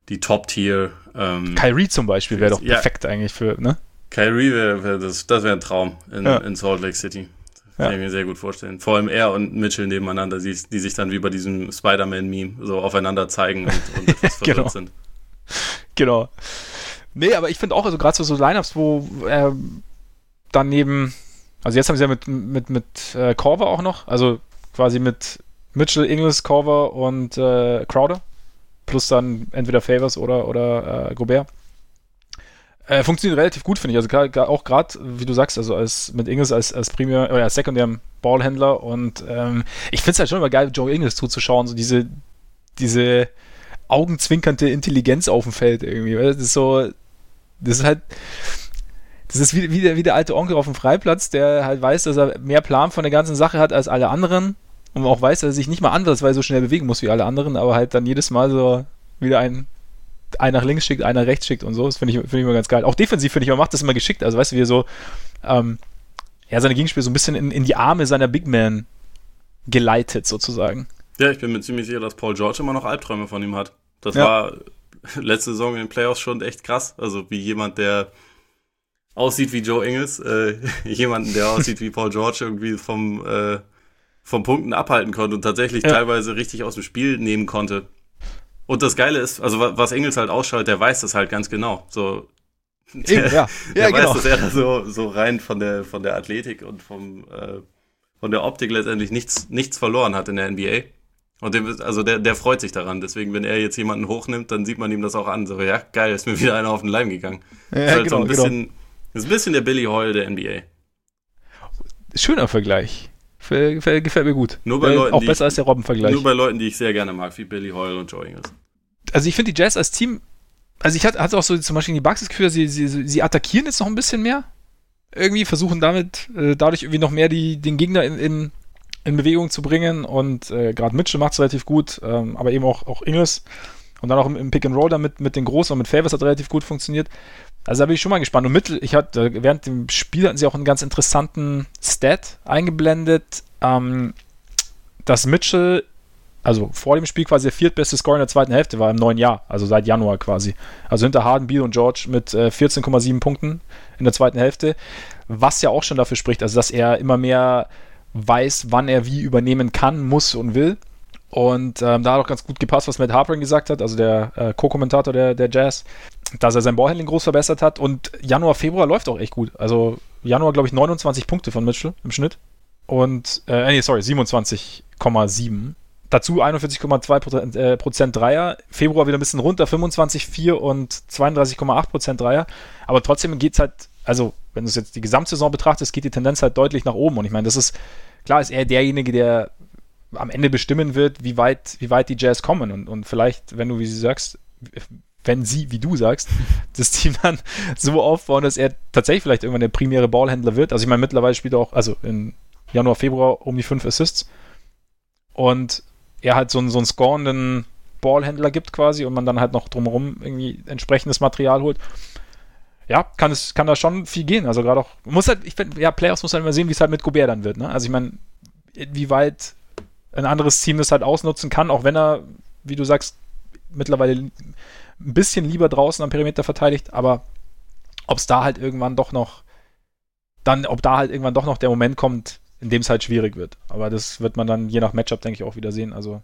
die Top-Tier. Ähm, Kyrie zum Beispiel wäre doch perfekt ja. eigentlich für, ne? Kyrie wäre, wär das, das wäre ein Traum in, ja. in Salt Lake City. Ja. Kann ich mir sehr gut vorstellen. Vor allem er und Mitchell nebeneinander, die, die sich dann wie bei diesem Spider-Man-Meme so aufeinander zeigen und, und etwas verwirrt genau. sind. Genau. Nee, aber ich finde auch, also gerade so, so Lineups, wo äh, daneben, also jetzt haben sie ja mit, mit, mit äh, Corver auch noch, also quasi mit Mitchell, Ingles, Corver und äh, Crowder plus dann entweder Favors oder, oder äh, Gobert. Äh, funktioniert relativ gut, finde ich. Also auch gerade, wie du sagst, also als mit Ingles als, als Primär oder als sekundärem Ballhändler und ähm, ich finde es halt schon immer geil, Joe Ingles zuzuschauen, so diese, diese augenzwinkernde Intelligenz auf dem Feld irgendwie. Das ist so, das ist halt, das ist wie, wie, der, wie der alte Onkel auf dem Freiplatz, der halt weiß, dass er mehr Plan von der ganzen Sache hat als alle anderen und auch weiß, dass er sich nicht mal andersweise so schnell bewegen muss wie alle anderen, aber halt dann jedes Mal so wieder ein einer nach links schickt, einer rechts schickt und so. Das finde ich, find ich immer ganz geil. Auch defensiv finde ich, man macht das immer geschickt. Also weißt du, wie er so, ähm, ja, seine Gegenspieler so ein bisschen in, in die Arme seiner Big Man geleitet, sozusagen. Ja, ich bin mir ziemlich sicher, dass Paul George immer noch Albträume von ihm hat. Das ja. war letzte Saison in den Playoffs schon echt krass. Also wie jemand, der aussieht wie Joe Ingles, äh, jemanden, der aussieht wie Paul George, irgendwie vom, äh, vom Punkten abhalten konnte und tatsächlich ja. teilweise richtig aus dem Spiel nehmen konnte. Und das Geile ist, also was Engels halt ausschaut, der weiß das halt ganz genau. So, der, ja. Ja, der genau. weiß, dass er so, so rein von der, von der Athletik und vom, äh, von der Optik letztendlich nichts, nichts verloren hat in der NBA. Und dem, also der, der freut sich daran. Deswegen, wenn er jetzt jemanden hochnimmt, dann sieht man ihm das auch an. So, ja, geil, ist mir wieder einer auf den Leim gegangen. Ja, das ist halt genau, so ein bisschen, genau. ist ein bisschen der Billy Hoyle der NBA. Schöner Vergleich. Gefällt, gefällt mir gut. Nur bei äh, Leuten, auch besser ich, als der Robben-Vergleich. Nur bei Leuten, die ich sehr gerne mag, wie Billy Hoyle und Joe Ingles. Also ich finde die Jazz als Team, also ich hatte, hatte auch so zum Beispiel die Bucks das Gefühl, sie, sie, sie attackieren jetzt noch ein bisschen mehr. Irgendwie versuchen damit, äh, dadurch irgendwie noch mehr die, den Gegner in, in, in Bewegung zu bringen und äh, gerade Mitchell macht es relativ gut, ähm, aber eben auch, auch Ingles und dann auch im, im Pick and Roll damit mit den Großen und mit Favors hat relativ gut funktioniert. Also da bin ich schon mal gespannt. Und Mittel, ich hatte, während dem Spiel hatten sie auch einen ganz interessanten Stat eingeblendet, ähm, dass Mitchell, also vor dem Spiel quasi der viertbeste Score in der zweiten Hälfte war im neuen Jahr, also seit Januar quasi. Also hinter Harden, Beal und George mit äh, 14,7 Punkten in der zweiten Hälfte, was ja auch schon dafür spricht, also dass er immer mehr weiß, wann er wie übernehmen kann, muss und will. Und ähm, da hat auch ganz gut gepasst, was Matt Harper gesagt hat, also der äh, Co-Kommentator der, der Jazz, dass er sein Ballhandling groß verbessert hat. Und Januar, Februar läuft auch echt gut. Also Januar, glaube ich, 29 Punkte von Mitchell im Schnitt. Und, äh, nee, sorry, 27,7. Dazu 41,2% äh, Prozent Dreier. Februar wieder ein bisschen runter, 25,4 und 32,8 Prozent Dreier. Aber trotzdem geht es halt, also wenn du es jetzt die Gesamtsaison betrachtest, geht die Tendenz halt deutlich nach oben. Und ich meine, das ist, klar ist er derjenige, der am Ende bestimmen wird, wie weit, wie weit die Jazz kommen. Und, und vielleicht, wenn du, wie du sagst, wenn sie, wie du sagst, das Team dann so aufbauen, dass er tatsächlich vielleicht irgendwann der primäre Ballhändler wird. Also ich meine, mittlerweile spielt er auch, also in Januar, Februar um die fünf Assists. Und er halt so einen, so einen scorenden Ballhändler gibt quasi und man dann halt noch drumherum irgendwie entsprechendes Material holt. Ja, kann es, kann da schon viel gehen. Also gerade auch, muss halt, ich finde, ja, Playoffs muss halt immer sehen, wie es halt mit Gobert dann wird, ne? Also ich meine, wie weit ein anderes Team das halt ausnutzen kann, auch wenn er, wie du sagst, mittlerweile ein bisschen lieber draußen am Perimeter verteidigt, aber ob es da halt irgendwann doch noch, dann, ob da halt irgendwann doch noch der Moment kommt, in dem es halt schwierig wird. Aber das wird man dann je nach Matchup, denke ich, auch wieder sehen. Also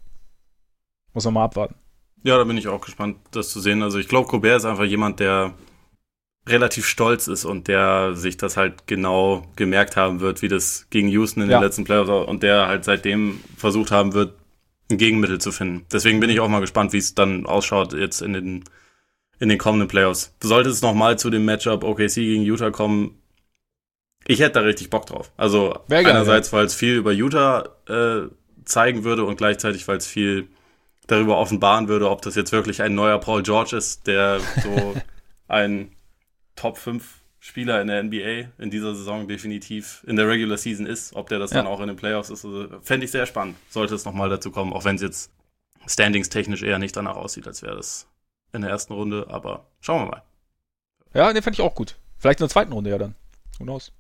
muss man mal abwarten. Ja, da bin ich auch gespannt, das zu sehen. Also ich glaube, Colbert ist einfach jemand, der relativ stolz ist und der sich das halt genau gemerkt haben wird, wie das gegen Houston in ja. den letzten Playoffs war und der halt seitdem versucht haben wird, ein Gegenmittel zu finden. Deswegen bin ich auch mal gespannt, wie es dann ausschaut jetzt in den in den kommenden Playoffs. Sollte es nochmal zu dem Matchup OKC gegen Utah kommen, ich hätte da richtig Bock drauf. Also geil, einerseits, ja. weil es viel über Utah äh, zeigen würde und gleichzeitig, weil es viel darüber offenbaren würde, ob das jetzt wirklich ein neuer Paul George ist, der so ein Top 5 Spieler in der NBA in dieser Saison definitiv in der Regular Season ist. Ob der das ja. dann auch in den Playoffs ist, also, fände ich sehr spannend. Sollte es nochmal dazu kommen, auch wenn es jetzt standings-technisch eher nicht danach aussieht, als wäre das in der ersten Runde. Aber schauen wir mal. Ja, den fände ich auch gut. Vielleicht in der zweiten Runde ja dann. Who knows?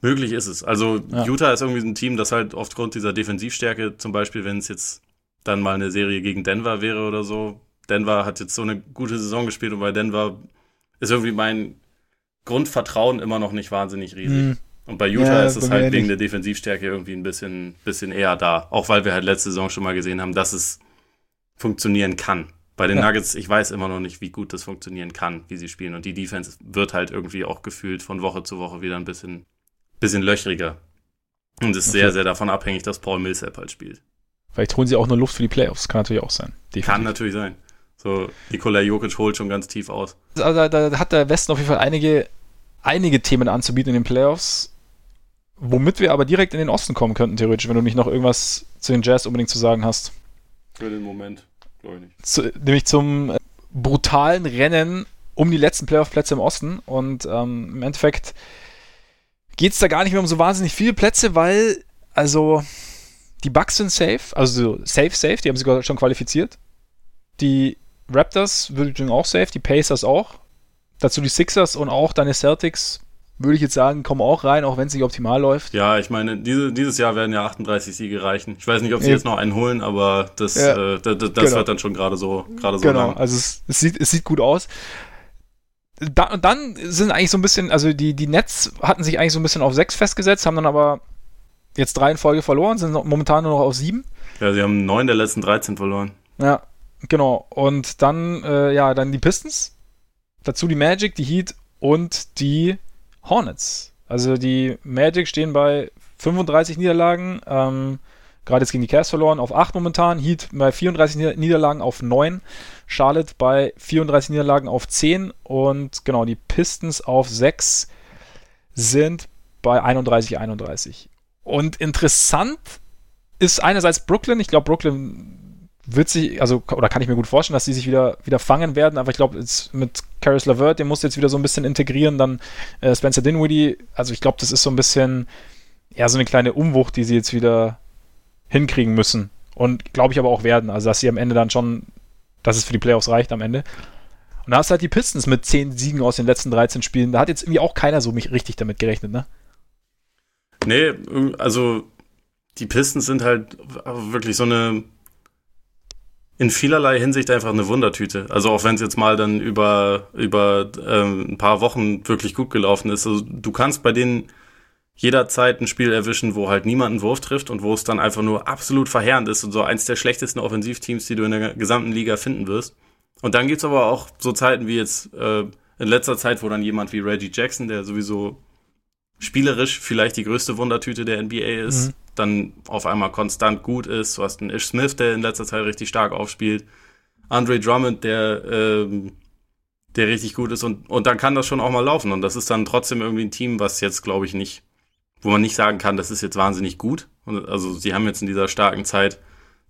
Möglich ist es. Also ja. Utah ist irgendwie ein Team, das halt aufgrund dieser Defensivstärke, zum Beispiel, wenn es jetzt dann mal eine Serie gegen Denver wäre oder so. Denver hat jetzt so eine gute Saison gespielt und bei Denver ist irgendwie mein Grundvertrauen immer noch nicht wahnsinnig riesig. Mhm. Und bei Utah ja, ist es halt wegen der Defensivstärke irgendwie ein bisschen, bisschen eher da. Auch weil wir halt letzte Saison schon mal gesehen haben, dass es funktionieren kann. Bei den ja. Nuggets, ich weiß immer noch nicht, wie gut das funktionieren kann, wie sie spielen. Und die Defense wird halt irgendwie auch gefühlt von Woche zu Woche wieder ein bisschen, bisschen löchriger. Und ist okay. sehr, sehr davon abhängig, dass Paul Millsap halt spielt. Vielleicht holen sie auch nur Luft für die Playoffs. Kann natürlich auch sein. Definitiv. Kann natürlich sein. So, Nikola Jokic holt schon ganz tief aus. Also da, da hat der Westen auf jeden Fall einige, einige Themen anzubieten in den Playoffs, womit wir aber direkt in den Osten kommen könnten, theoretisch, wenn du nicht noch irgendwas zu den Jazz unbedingt zu sagen hast. Für den Moment, glaube ich nicht. Zu, nämlich zum äh, brutalen Rennen um die letzten Playoff-Plätze im Osten. Und ähm, im Endeffekt geht es da gar nicht mehr um so wahnsinnig viele Plätze, weil, also, die Bucks sind safe, also safe, safe, die haben sich schon qualifiziert. Die Raptors würde ich auch safe, die Pacers auch. Dazu die Sixers und auch deine Celtics, würde ich jetzt sagen, kommen auch rein, auch wenn es nicht optimal läuft. Ja, ich meine, diese, dieses Jahr werden ja 38 Siege reichen. Ich weiß nicht, ob sie ja. jetzt noch einen holen, aber das, ja. äh, das, das genau. wird dann schon gerade so, gerade so Genau, lang. also es, es, sieht, es sieht gut aus. Da, und dann sind eigentlich so ein bisschen, also die, die Nets hatten sich eigentlich so ein bisschen auf sechs festgesetzt, haben dann aber jetzt drei in Folge verloren, sind momentan nur noch auf sieben. Ja, sie haben neun der letzten 13 verloren. Ja, Genau. Und dann, äh, ja, dann die Pistons. Dazu die Magic, die Heat und die Hornets. Also die Magic stehen bei 35 Niederlagen. Ähm, Gerade jetzt gegen die Cavs verloren auf 8 momentan. Heat bei 34 Niederlagen auf 9. Charlotte bei 34 Niederlagen auf 10. Und genau, die Pistons auf 6 sind bei 31, 31. Und interessant ist einerseits Brooklyn. Ich glaube, Brooklyn wird sich, also, oder kann ich mir gut vorstellen, dass die sich wieder, wieder fangen werden, aber ich glaube, jetzt mit Caris LeVert, den muss jetzt wieder so ein bisschen integrieren, dann äh, Spencer Dinwiddie, also ich glaube, das ist so ein bisschen, ja, so eine kleine Umwucht, die sie jetzt wieder hinkriegen müssen. Und glaube ich aber auch werden, also dass sie am Ende dann schon, dass es für die Playoffs reicht am Ende. Und da hast du halt die Pistons mit 10 Siegen aus den letzten 13 Spielen. Da hat jetzt irgendwie auch keiner so mich richtig damit gerechnet, ne? Nee, also die Pistons sind halt wirklich so eine in vielerlei Hinsicht einfach eine Wundertüte. Also auch wenn es jetzt mal dann über, über ähm, ein paar Wochen wirklich gut gelaufen ist. Also du kannst bei denen jederzeit ein Spiel erwischen, wo halt niemand einen Wurf trifft und wo es dann einfach nur absolut verheerend ist und so eins der schlechtesten Offensivteams, die du in der gesamten Liga finden wirst. Und dann gibt's aber auch so Zeiten wie jetzt äh, in letzter Zeit, wo dann jemand wie Reggie Jackson, der sowieso spielerisch vielleicht die größte Wundertüte der NBA ist, mhm. Dann auf einmal konstant gut ist. Du hast einen Ish Smith, der in letzter Zeit richtig stark aufspielt. Andre Drummond, der, ähm, der richtig gut ist und, und dann kann das schon auch mal laufen. Und das ist dann trotzdem irgendwie ein Team, was jetzt, glaube ich, nicht, wo man nicht sagen kann, das ist jetzt wahnsinnig gut. Und also sie haben jetzt in dieser starken Zeit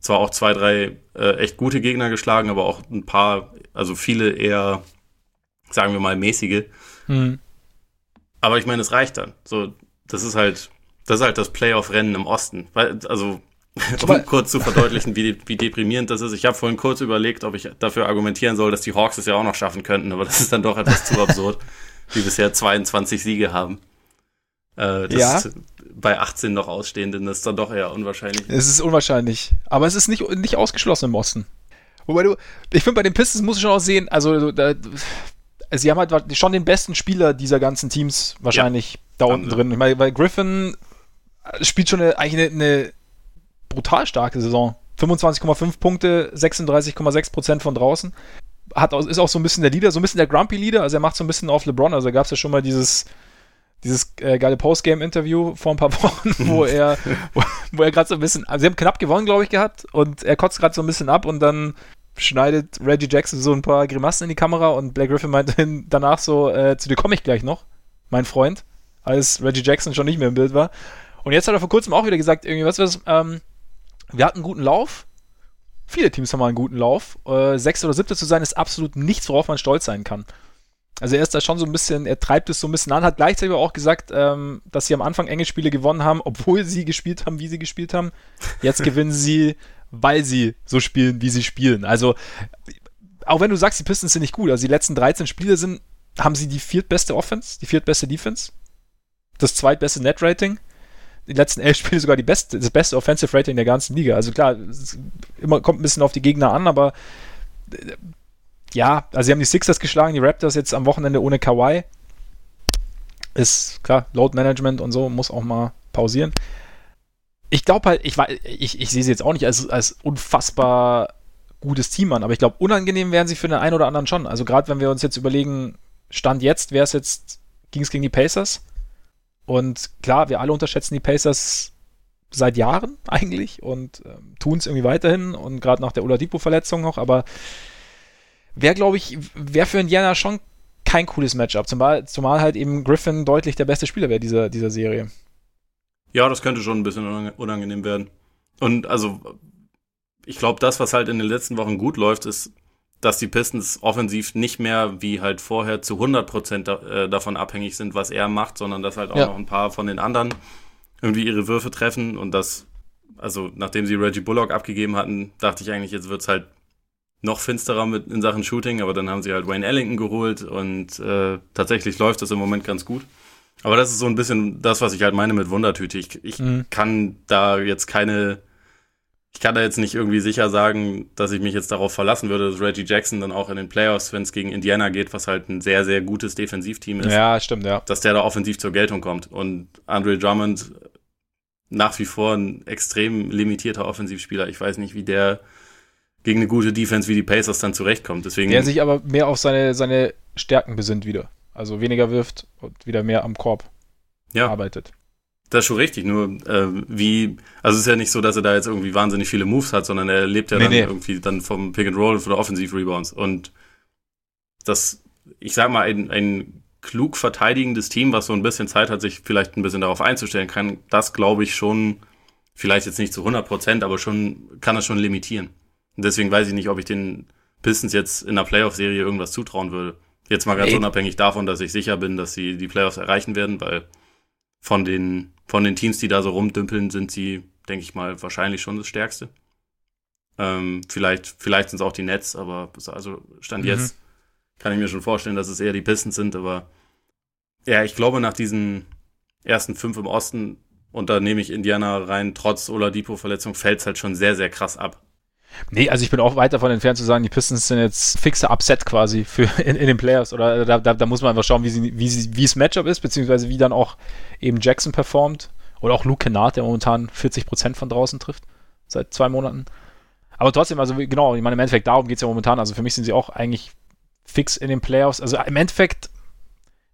zwar auch zwei, drei äh, echt gute Gegner geschlagen, aber auch ein paar, also viele eher, sagen wir mal, mäßige. Mhm. Aber ich meine, es reicht dann. So, das ist halt, das ist halt das Playoff-Rennen im Osten. Weil, also, um kurz zu verdeutlichen, wie, wie deprimierend das ist. Ich habe vorhin kurz überlegt, ob ich dafür argumentieren soll, dass die Hawks es ja auch noch schaffen könnten, aber das ist dann doch etwas zu absurd, die bisher 22 Siege haben. Äh, das ja. ist bei 18 noch Ausstehenden das ist dann doch eher unwahrscheinlich. Es ist unwahrscheinlich. Aber es ist nicht, nicht ausgeschlossen im Osten. Wobei du, ich finde, bei den Pistons muss ich schon auch sehen, also da, sie haben halt schon den besten Spieler dieser ganzen Teams wahrscheinlich ja, da unten drin. Ich meine, weil Griffin spielt schon eine, eigentlich eine, eine brutal starke Saison. 25,5 Punkte, 36,6 Prozent von draußen. Hat, ist auch so ein bisschen der Leader, so ein bisschen der Grumpy Leader. Also er macht so ein bisschen auf LeBron. Also gab es ja schon mal dieses, dieses äh, geile Postgame-Interview vor ein paar Wochen, wo er, wo, wo er gerade so ein bisschen, also sie haben knapp gewonnen, glaube ich, gehabt und er kotzt gerade so ein bisschen ab und dann schneidet Reggie Jackson so ein paar Grimassen in die Kamera und Black Griffin meint danach so, äh, zu dir komme ich gleich noch, mein Freund, als Reggie Jackson schon nicht mehr im Bild war. Und jetzt hat er vor kurzem auch wieder gesagt, irgendwie, was was, ähm, wir hatten einen guten Lauf. Viele Teams haben mal einen guten Lauf. Äh, Sechster oder siebter zu sein, ist absolut nichts, worauf man stolz sein kann. Also er ist da schon so ein bisschen, er treibt es so ein bisschen an, hat gleichzeitig auch gesagt, ähm, dass sie am Anfang enge Spiele gewonnen haben, obwohl sie gespielt haben, wie sie gespielt haben. Jetzt gewinnen sie weil sie so spielen, wie sie spielen. Also, auch wenn du sagst, die Pistons sind nicht gut, also die letzten 13 Spiele sind, haben sie die viertbeste Offense, die viertbeste Defense, das zweitbeste Net-Rating, die letzten elf Spiele sogar die beste, das beste Offensive Rating der ganzen Liga. Also klar, immer, kommt ein bisschen auf die Gegner an, aber äh, ja, also sie haben die Sixers geschlagen, die Raptors jetzt am Wochenende ohne Kawhi. Ist klar, Load Management und so muss auch mal pausieren ich glaube halt, ich, ich, ich sehe sie jetzt auch nicht als, als unfassbar gutes Team an, aber ich glaube, unangenehm wären sie für den einen oder anderen schon. Also gerade wenn wir uns jetzt überlegen, Stand jetzt, wäre es jetzt, ging es gegen die Pacers. Und klar, wir alle unterschätzen die Pacers seit Jahren eigentlich und ähm, tun es irgendwie weiterhin und gerade nach der Oladipo-Verletzung noch, aber wäre, glaube ich, wäre für Indiana schon kein cooles Matchup. Zumal, zumal halt eben Griffin deutlich der beste Spieler wäre dieser, dieser Serie. Ja, das könnte schon ein bisschen unangenehm werden. Und also, ich glaube, das, was halt in den letzten Wochen gut läuft, ist, dass die Pistons offensiv nicht mehr wie halt vorher zu 100% da, äh, davon abhängig sind, was er macht, sondern dass halt auch ja. noch ein paar von den anderen irgendwie ihre Würfe treffen und das, also nachdem sie Reggie Bullock abgegeben hatten, dachte ich eigentlich, jetzt wird's halt noch finsterer mit in Sachen Shooting, aber dann haben sie halt Wayne Ellington geholt und äh, tatsächlich läuft das im Moment ganz gut. Aber das ist so ein bisschen das, was ich halt meine mit Wundertüte. Ich, ich mhm. kann da jetzt keine, ich kann da jetzt nicht irgendwie sicher sagen, dass ich mich jetzt darauf verlassen würde, dass Reggie Jackson dann auch in den Playoffs, wenn es gegen Indiana geht, was halt ein sehr, sehr gutes Defensivteam ist. Ja, stimmt, ja. Dass der da offensiv zur Geltung kommt. Und Andre Drummond nach wie vor ein extrem limitierter Offensivspieler. Ich weiß nicht, wie der gegen eine gute Defense wie die Pacers dann zurechtkommt. Deswegen der sich aber mehr auf seine, seine Stärken besinnt wieder. Also weniger wirft und wieder mehr am Korb ja. arbeitet. Das ist schon richtig, nur äh, wie, also es ist ja nicht so, dass er da jetzt irgendwie wahnsinnig viele Moves hat, sondern er lebt ja nee, dann nee. irgendwie dann vom Pick and Roll von der Offensive Rebounds. Und das, ich sag mal, ein, ein klug verteidigendes Team, was so ein bisschen Zeit hat, sich vielleicht ein bisschen darauf einzustellen, kann das, glaube ich, schon, vielleicht jetzt nicht zu 100 Prozent, aber schon, kann das schon limitieren. Und deswegen weiß ich nicht, ob ich den Pistons jetzt in der Playoff-Serie irgendwas zutrauen würde. Jetzt mal ganz Ey. unabhängig davon, dass ich sicher bin, dass sie die Playoffs erreichen werden, weil von den, von den Teams, die da so rumdümpeln, sind sie, denke ich mal, wahrscheinlich schon das Stärkste. Ähm, vielleicht, vielleicht sind es auch die Nets, aber also Stand mhm. jetzt kann ich mir schon vorstellen, dass es eher die Pistons sind, aber ja, ich glaube, nach diesen ersten fünf im Osten, und da nehme ich Indiana rein, trotz Oladipo-Verletzung, fällt es halt schon sehr, sehr krass ab. Nee, also ich bin auch weit davon entfernt zu sagen, die Pistons sind jetzt fixe Upset quasi für in, in den Playoffs. Oder da, da, da, muss man einfach schauen, wie, sie, wie, sie, wie das Matchup ist, beziehungsweise wie dann auch eben Jackson performt. Oder auch Luke Kennard, der momentan 40% von draußen trifft. Seit zwei Monaten. Aber trotzdem, also genau, ich meine, im Endeffekt darum geht es ja momentan. Also für mich sind sie auch eigentlich fix in den Playoffs. Also im Endeffekt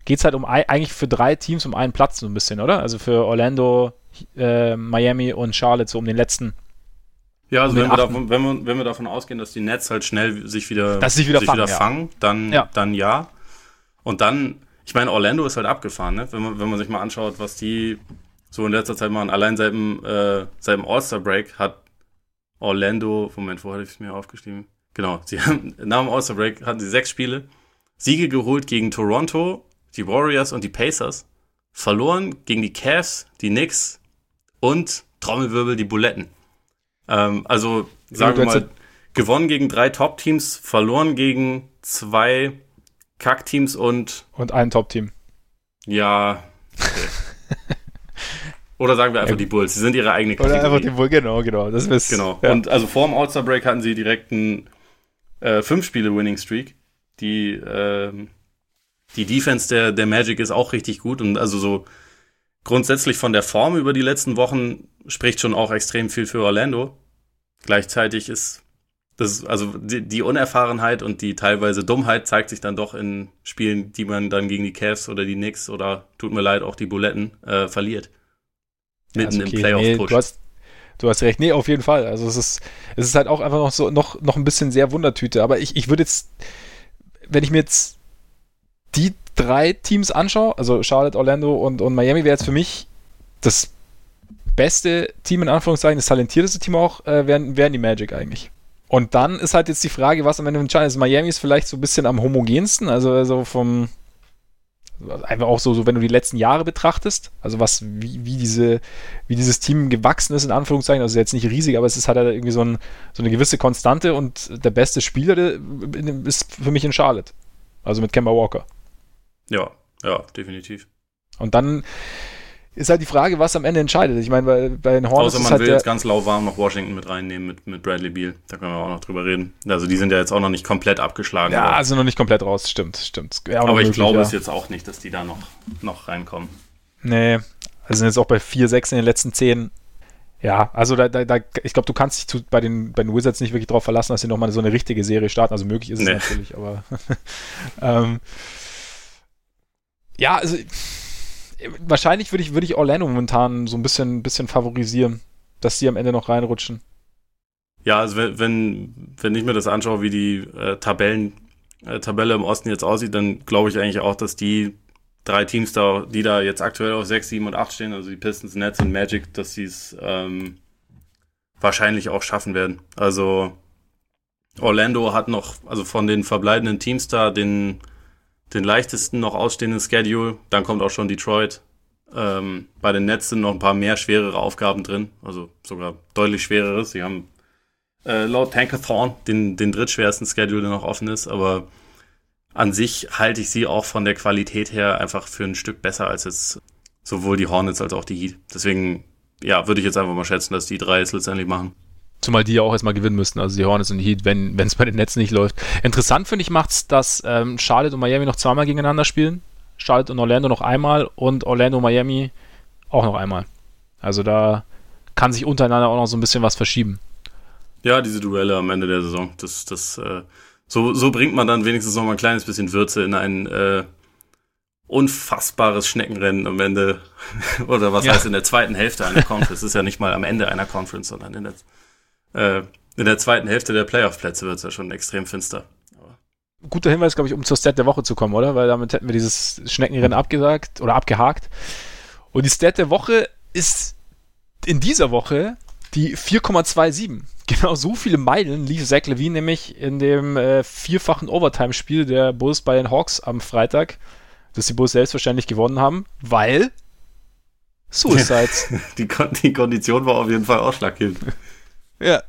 geht es halt um eigentlich für drei Teams um einen Platz so ein bisschen, oder? Also für Orlando, äh, Miami und Charlotte so um den letzten ja, also wenn wir, davon, wenn, wir, wenn wir davon ausgehen, dass die Nets halt schnell sich wieder, sich wieder, sich fangen, wieder ja. fangen, dann ja. dann ja. Und dann, ich meine, Orlando ist halt abgefahren, ne? wenn, man, wenn man sich mal anschaut, was die so in letzter Zeit machen. Allein seit dem, äh, seit dem All-Star-Break hat Orlando, Moment, wo hatte ich es mir aufgeschrieben? Genau, sie haben, nach dem All-Star-Break hatten sie sechs Spiele, Siege geholt gegen Toronto, die Warriors und die Pacers, verloren gegen die Cavs, die Knicks und Trommelwirbel die Buletten. Ähm, also sagen wir mal, gewonnen gegen drei Top-Teams, verloren gegen zwei Kack-Teams und. Und ein Top-Team. Ja. Okay. Oder sagen wir einfach die Bulls. Sie sind ihre eigene Kategorie. Oder einfach die Bulls, genau, genau. Das ist, genau. Ja. Und also vor dem All-Star-Break hatten sie direkt einen äh, Fünf-Spiele-Winning-Streak. Die, äh, die Defense der, der Magic ist auch richtig gut. Und also so grundsätzlich von der Form über die letzten Wochen spricht schon auch extrem viel für Orlando. Gleichzeitig ist das, also die, die, Unerfahrenheit und die teilweise Dummheit zeigt sich dann doch in Spielen, die man dann gegen die Cavs oder die Knicks oder tut mir leid, auch die Buletten äh, verliert. Mitten okay. im Playoff-Push. Nee, du, hast, du hast recht. Nee, auf jeden Fall. Also es ist, es ist halt auch einfach noch so, noch, noch ein bisschen sehr Wundertüte. Aber ich, ich würde jetzt, wenn ich mir jetzt die drei Teams anschaue, also Charlotte, Orlando und, und Miami, wäre jetzt für mich das beste Team in Anführungszeichen, das talentierteste Team auch, äh, wären, wären die Magic eigentlich. Und dann ist halt jetzt die Frage, was am Ende entscheidet. Also Miami ist vielleicht so ein bisschen am homogensten, also, also vom einfach auch so, so, wenn du die letzten Jahre betrachtest, also was, wie, wie diese, wie dieses Team gewachsen ist, in Anführungszeichen, also jetzt nicht riesig, aber es ist halt irgendwie so, ein, so eine gewisse Konstante und der beste Spieler der, ist für mich in Charlotte. Also mit Kemba Walker. Ja, ja, definitiv. Und dann ist halt die Frage, was am Ende entscheidet. Ich meine, bei, bei den Hornets. Außer man halt will jetzt ganz lauwarm noch Washington mit reinnehmen mit, mit Bradley Beal. Da können wir auch noch drüber reden. Also die sind ja jetzt auch noch nicht komplett abgeschlagen. Ja, also noch nicht komplett raus, stimmt, stimmt. Ja, aber ich glaube ja. es jetzt auch nicht, dass die da noch, noch reinkommen. Nee, also sind jetzt auch bei 4, 6 in den letzten 10. Ja, also da, da, da ich glaube, du kannst dich zu, bei, den, bei den Wizards nicht wirklich darauf verlassen, dass sie nochmal so eine richtige Serie starten. Also möglich ist es nee. natürlich, aber ähm, ja, also wahrscheinlich würde ich, würde ich Orlando momentan so ein bisschen, bisschen favorisieren, dass die am Ende noch reinrutschen. Ja, also wenn, wenn, wenn ich mir das anschaue, wie die äh, Tabellen äh, Tabelle im Osten jetzt aussieht, dann glaube ich eigentlich auch, dass die drei Teams da, die da jetzt aktuell auf 6, 7 und 8 stehen, also die Pistons, Nets und Magic, dass sie es ähm, wahrscheinlich auch schaffen werden. Also Orlando hat noch, also von den verbleibenden Teams da, den, den leichtesten noch ausstehenden Schedule. Dann kommt auch schon Detroit. Ähm, bei den Nets sind noch ein paar mehr schwerere Aufgaben drin, also sogar deutlich schwereres. Sie haben äh, laut Tankathon den, den drittschwersten Schedule, der noch offen ist, aber an sich halte ich sie auch von der Qualität her einfach für ein Stück besser als jetzt sowohl die Hornets als auch die Heat. Deswegen, ja, würde ich jetzt einfach mal schätzen, dass die drei es letztendlich machen. Zumal die ja auch erstmal gewinnen müssten, also die Hornets und die Heat, wenn es bei den Netzen nicht läuft. Interessant finde ich macht's, dass ähm, Charlotte und Miami noch zweimal gegeneinander spielen. Charlotte und Orlando noch einmal und Orlando und Miami auch noch einmal. Also da kann sich untereinander auch noch so ein bisschen was verschieben. Ja, diese Duelle am Ende der Saison, das, das, äh, so, so bringt man dann wenigstens noch mal ein kleines bisschen Würze in ein äh, unfassbares Schneckenrennen am Ende. Oder was ja. heißt in der zweiten Hälfte einer Conference? Das ist ja nicht mal am Ende einer Conference, sondern in der, äh, in der zweiten Hälfte der Playoff-Plätze wird es ja schon extrem finster. Guter Hinweis, glaube ich, um zur Stat der Woche zu kommen, oder? Weil damit hätten wir dieses Schneckenrennen abgesagt oder abgehakt. Und die Stat der Woche ist in dieser Woche die 4,27. Genau so viele Meilen lief Zach Levine nämlich in dem äh, vierfachen Overtime-Spiel der Bulls bei den Hawks am Freitag, das die Bulls selbstverständlich gewonnen haben, weil Suicides. die, die Kondition war auf jeden Fall ausschlaggebend. Ja.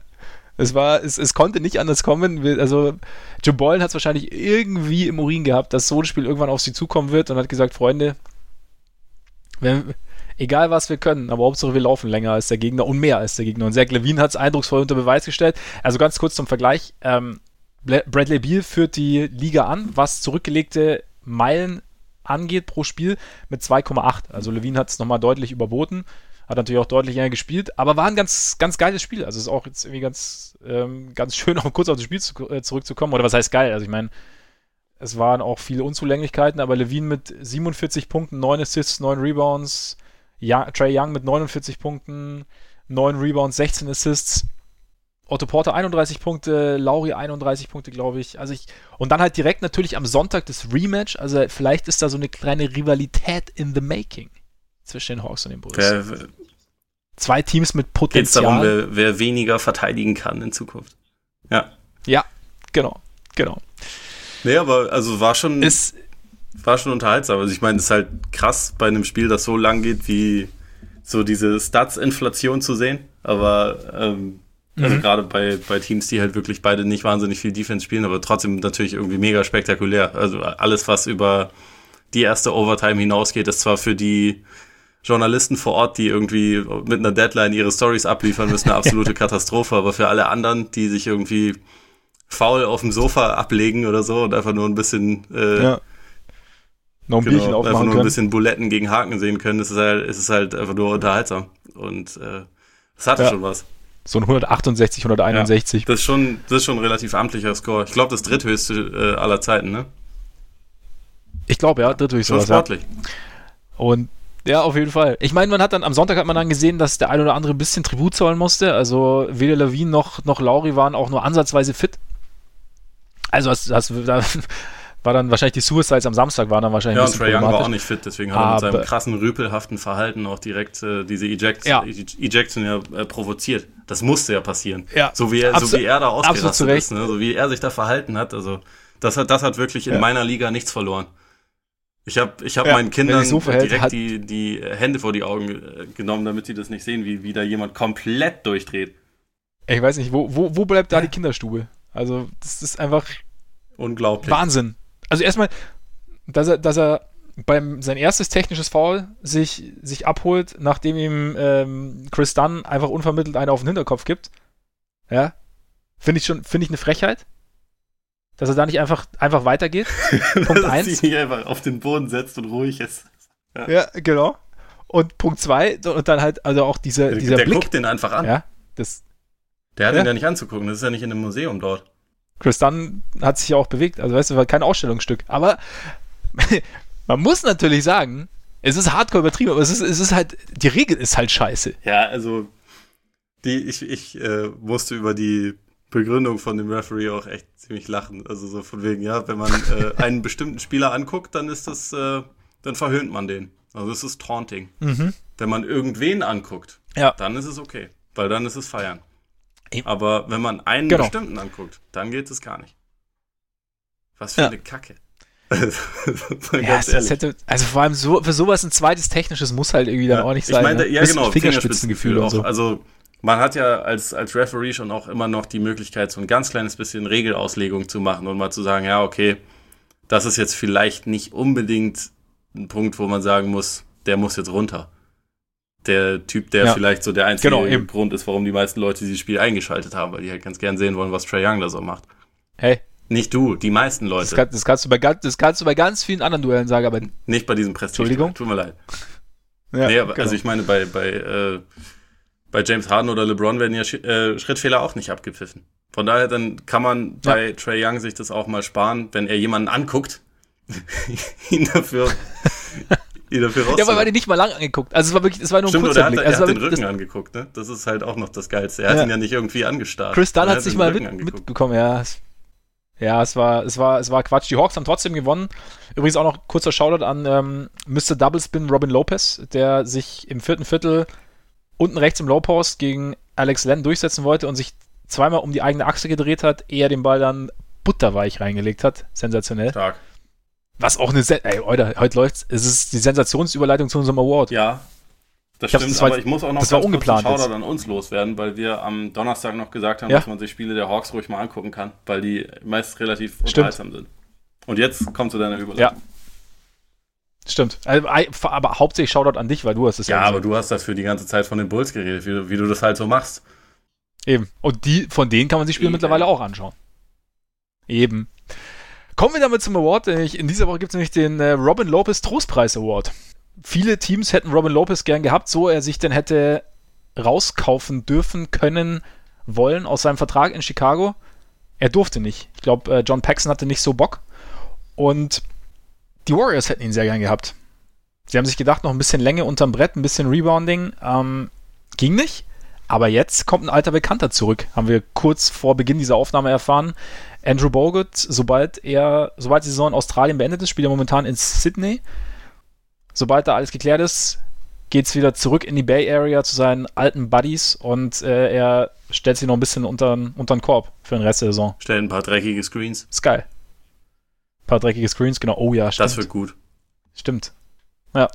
Es war, es, es konnte nicht anders kommen. Also, Joe Boylan hat es wahrscheinlich irgendwie im Urin gehabt, dass so ein Spiel irgendwann auf sie zukommen wird und hat gesagt, Freunde, wenn, egal was wir können, aber Hauptsache wir laufen länger als der Gegner und mehr als der Gegner. Und Zach Levine hat es eindrucksvoll unter Beweis gestellt. Also ganz kurz zum Vergleich. Ähm, Bradley Beal führt die Liga an, was zurückgelegte Meilen angeht pro Spiel mit 2,8. Also Levine hat es nochmal deutlich überboten. Hat natürlich auch deutlich länger gespielt, aber war ein ganz, ganz geiles Spiel. Also ist auch jetzt irgendwie ganz, ähm, ganz schön, auch kurz auf das Spiel zu, äh, zurückzukommen. Oder was heißt geil? Also ich meine, es waren auch viele Unzulänglichkeiten, aber Levine mit 47 Punkten, 9 Assists, 9 Rebounds, ja, Trey Young mit 49 Punkten, 9 Rebounds, 16 Assists. Otto Porter 31 Punkte, Lauri 31 Punkte, glaube ich. Also ich. Und dann halt direkt natürlich am Sonntag das Rematch. Also vielleicht ist da so eine kleine Rivalität in the making zwischen den Hawks und den Bulls. Wer, Zwei Teams mit Potenzial. Geht's darum, wer, wer weniger verteidigen kann in Zukunft. Ja. Ja, genau, genau. Nee, aber also war schon. Ist, war schon unterhaltsam. Also ich meine, es ist halt krass bei einem Spiel, das so lang geht, wie so diese Stats-Inflation zu sehen. Aber ähm, also mhm. gerade bei, bei Teams, die halt wirklich beide nicht wahnsinnig viel Defense spielen, aber trotzdem natürlich irgendwie mega spektakulär. Also alles, was über die erste Overtime hinausgeht, ist zwar für die Journalisten vor Ort, die irgendwie mit einer Deadline ihre Stories abliefern müssen, eine absolute Katastrophe, aber für alle anderen, die sich irgendwie faul auf dem Sofa ablegen oder so und einfach nur ein bisschen äh, ja noch ein genau, Bierchen aufmachen einfach nur ein bisschen Buletten gegen Haken sehen können. Es ist halt, es ist halt einfach nur unterhaltsam. Und äh, es hatte ja. schon was. So ein 168, 161. Ja, das, ist schon, das ist schon ein relativ amtlicher Score. Ich glaube, das dritthöchste äh, aller Zeiten, ne? Ich glaube, ja, dritthöchste. Schon sportlich. Und ja, auf jeden Fall. Ich meine, man hat dann am Sonntag hat man dann gesehen, dass der ein oder andere ein bisschen Tribut zollen musste. Also weder Levine noch, noch Lauri waren auch nur ansatzweise fit. Also das, das, da war dann wahrscheinlich die Suicides am Samstag waren dann wahrscheinlich Ja, und Trey Young war auch nicht fit, deswegen hat er mit seinem krassen rüpelhaften Verhalten auch direkt äh, diese Eject ja. Ejection ja äh, provoziert. Das musste ja passieren. Ja. So wie er, so wie er da ausgerastet ist, ne? so wie er sich da verhalten hat. Also das hat, das hat wirklich in ja. meiner Liga nichts verloren. Ich habe ich hab ja, meinen Kindern so direkt die, die Hände vor die Augen äh, genommen, damit sie das nicht sehen, wie, wie da jemand komplett durchdreht. Ich weiß nicht, wo, wo, wo bleibt da die Kinderstube? Also, das ist einfach unglaublich. Wahnsinn also erstmal, dass er, dass er beim sein erstes technisches Foul sich, sich abholt, nachdem ihm ähm, Chris Dunn einfach unvermittelt einen auf den Hinterkopf gibt. Ja. Finde ich schon, finde ich eine Frechheit. Dass er da nicht einfach, einfach weitergeht. Punkt 1. sich nicht einfach auf den Boden setzt und ruhig ist. Ja, ja genau. Und Punkt 2, und dann halt, also auch dieser, der, dieser der Blick. guckt den einfach an. Ja, das. Der hat ja. ihn ja nicht anzugucken, das ist ja nicht in einem Museum dort. Chris Dunn hat sich ja auch bewegt. Also weißt du, war kein Ausstellungsstück. Aber man muss natürlich sagen, es ist hardcore übertrieben, aber es ist, es ist halt, die Regel ist halt scheiße. Ja, also die, ich, ich äh, musste über die Begründung von dem Referee auch echt ziemlich lachen. Also so von wegen, ja, wenn man äh, einen bestimmten Spieler anguckt, dann ist das, äh, dann verhöhnt man den. Also das ist Taunting. Mhm. Wenn man irgendwen anguckt, ja. dann ist es okay, weil dann ist es Feiern. Aber wenn man einen genau. bestimmten anguckt, dann geht es gar nicht. Was für ja. eine Kacke. ja, es, hätte, also vor allem so, für sowas ein zweites technisches muss halt irgendwie dann ja, auch nicht sein. Ich meine, ne? ja genau, Fingerspitzengefühl und so. Also man hat ja als, als Referee schon auch immer noch die Möglichkeit, so ein ganz kleines bisschen Regelauslegung zu machen und mal zu sagen, ja, okay, das ist jetzt vielleicht nicht unbedingt ein Punkt, wo man sagen muss, der muss jetzt runter. Der Typ, der ja. vielleicht so der einzige genau, Grund ist, warum die meisten Leute dieses Spiel eingeschaltet haben, weil die halt ganz gern sehen wollen, was Trey Young da so macht. Hey. Nicht du, die meisten Leute. Das, kann, das, kannst, du bei, das kannst du bei ganz vielen anderen Duellen sagen, aber. Nicht bei diesem Prestige. Entschuldigung. Tut mir leid. Ja, nee, aber, genau. also ich meine, bei, bei, äh, bei James Harden oder LeBron werden ja äh, Schrittfehler auch nicht abgepfiffen. Von daher, dann kann man bei ja. Trey Young sich das auch mal sparen, wenn er jemanden anguckt, ihn dafür, ihn dafür Ja, aber er hat ihn nicht mal lang angeguckt. Also es war wirklich, es war nur Stimmt, ein kurzer Blick. Er hat, also er hat den Rücken angeguckt, ne? Das ist halt auch noch das Geilste. Er ja. hat ihn ja nicht irgendwie angestarrt. Chris Dunn hat sich mal mit, mitbekommen, ja. Ja, es war, es war, es war Quatsch. Die Hawks haben trotzdem gewonnen. Übrigens auch noch kurzer Shoutout an ähm, Mr. Double Spin Robin Lopez, der sich im vierten Viertel unten rechts im Low Post gegen Alex Len durchsetzen wollte und sich zweimal um die eigene Achse gedreht hat, eher den Ball dann butterweich reingelegt hat. Sensationell. Stark. Was auch eine, Sen ey, heute, heute läuft's. Es ist die Sensationsüberleitung zu unserem Award. Ja. Das ich stimmt, das war, aber ich muss auch noch das war ungeplant einen Shoutout an uns loswerden, weil wir am Donnerstag noch gesagt haben, ja? dass man sich Spiele der Hawks ruhig mal angucken kann, weil die meist relativ unterhaltsam sind. Und jetzt kommt zu deiner Überleitung. Ja. Stimmt. Also, aber hauptsächlich Shoutout an dich, weil du hast es ja. Ja, aber du hast dafür die ganze Zeit von den Bulls geredet, wie, wie du das halt so machst. Eben. Und die, von denen kann man sich Spiele Eben. mittlerweile auch anschauen. Eben. Kommen wir damit zum Award. In dieser Woche gibt es nämlich den äh, Robin Lopez Trostpreis Award. Viele Teams hätten Robin Lopez gern gehabt, so er sich denn hätte rauskaufen dürfen, können, wollen aus seinem Vertrag in Chicago. Er durfte nicht. Ich glaube, äh, John Paxson hatte nicht so Bock. Und die Warriors hätten ihn sehr gern gehabt. Sie haben sich gedacht, noch ein bisschen Länge unterm Brett, ein bisschen Rebounding. Ähm, ging nicht. Aber jetzt kommt ein alter Bekannter zurück, haben wir kurz vor Beginn dieser Aufnahme erfahren. Andrew Bogut, sobald er, sobald die Saison in Australien beendet ist, spielt er momentan in Sydney. Sobald da alles geklärt ist, geht es wieder zurück in die Bay Area zu seinen alten Buddies und äh, er stellt sich noch ein bisschen unter, unter den Korb für den Rest der Saison. Stellt ein paar dreckige Screens. Ist geil paar dreckige Screens, genau. Oh ja, stimmt. Das wird gut. Stimmt. Ja.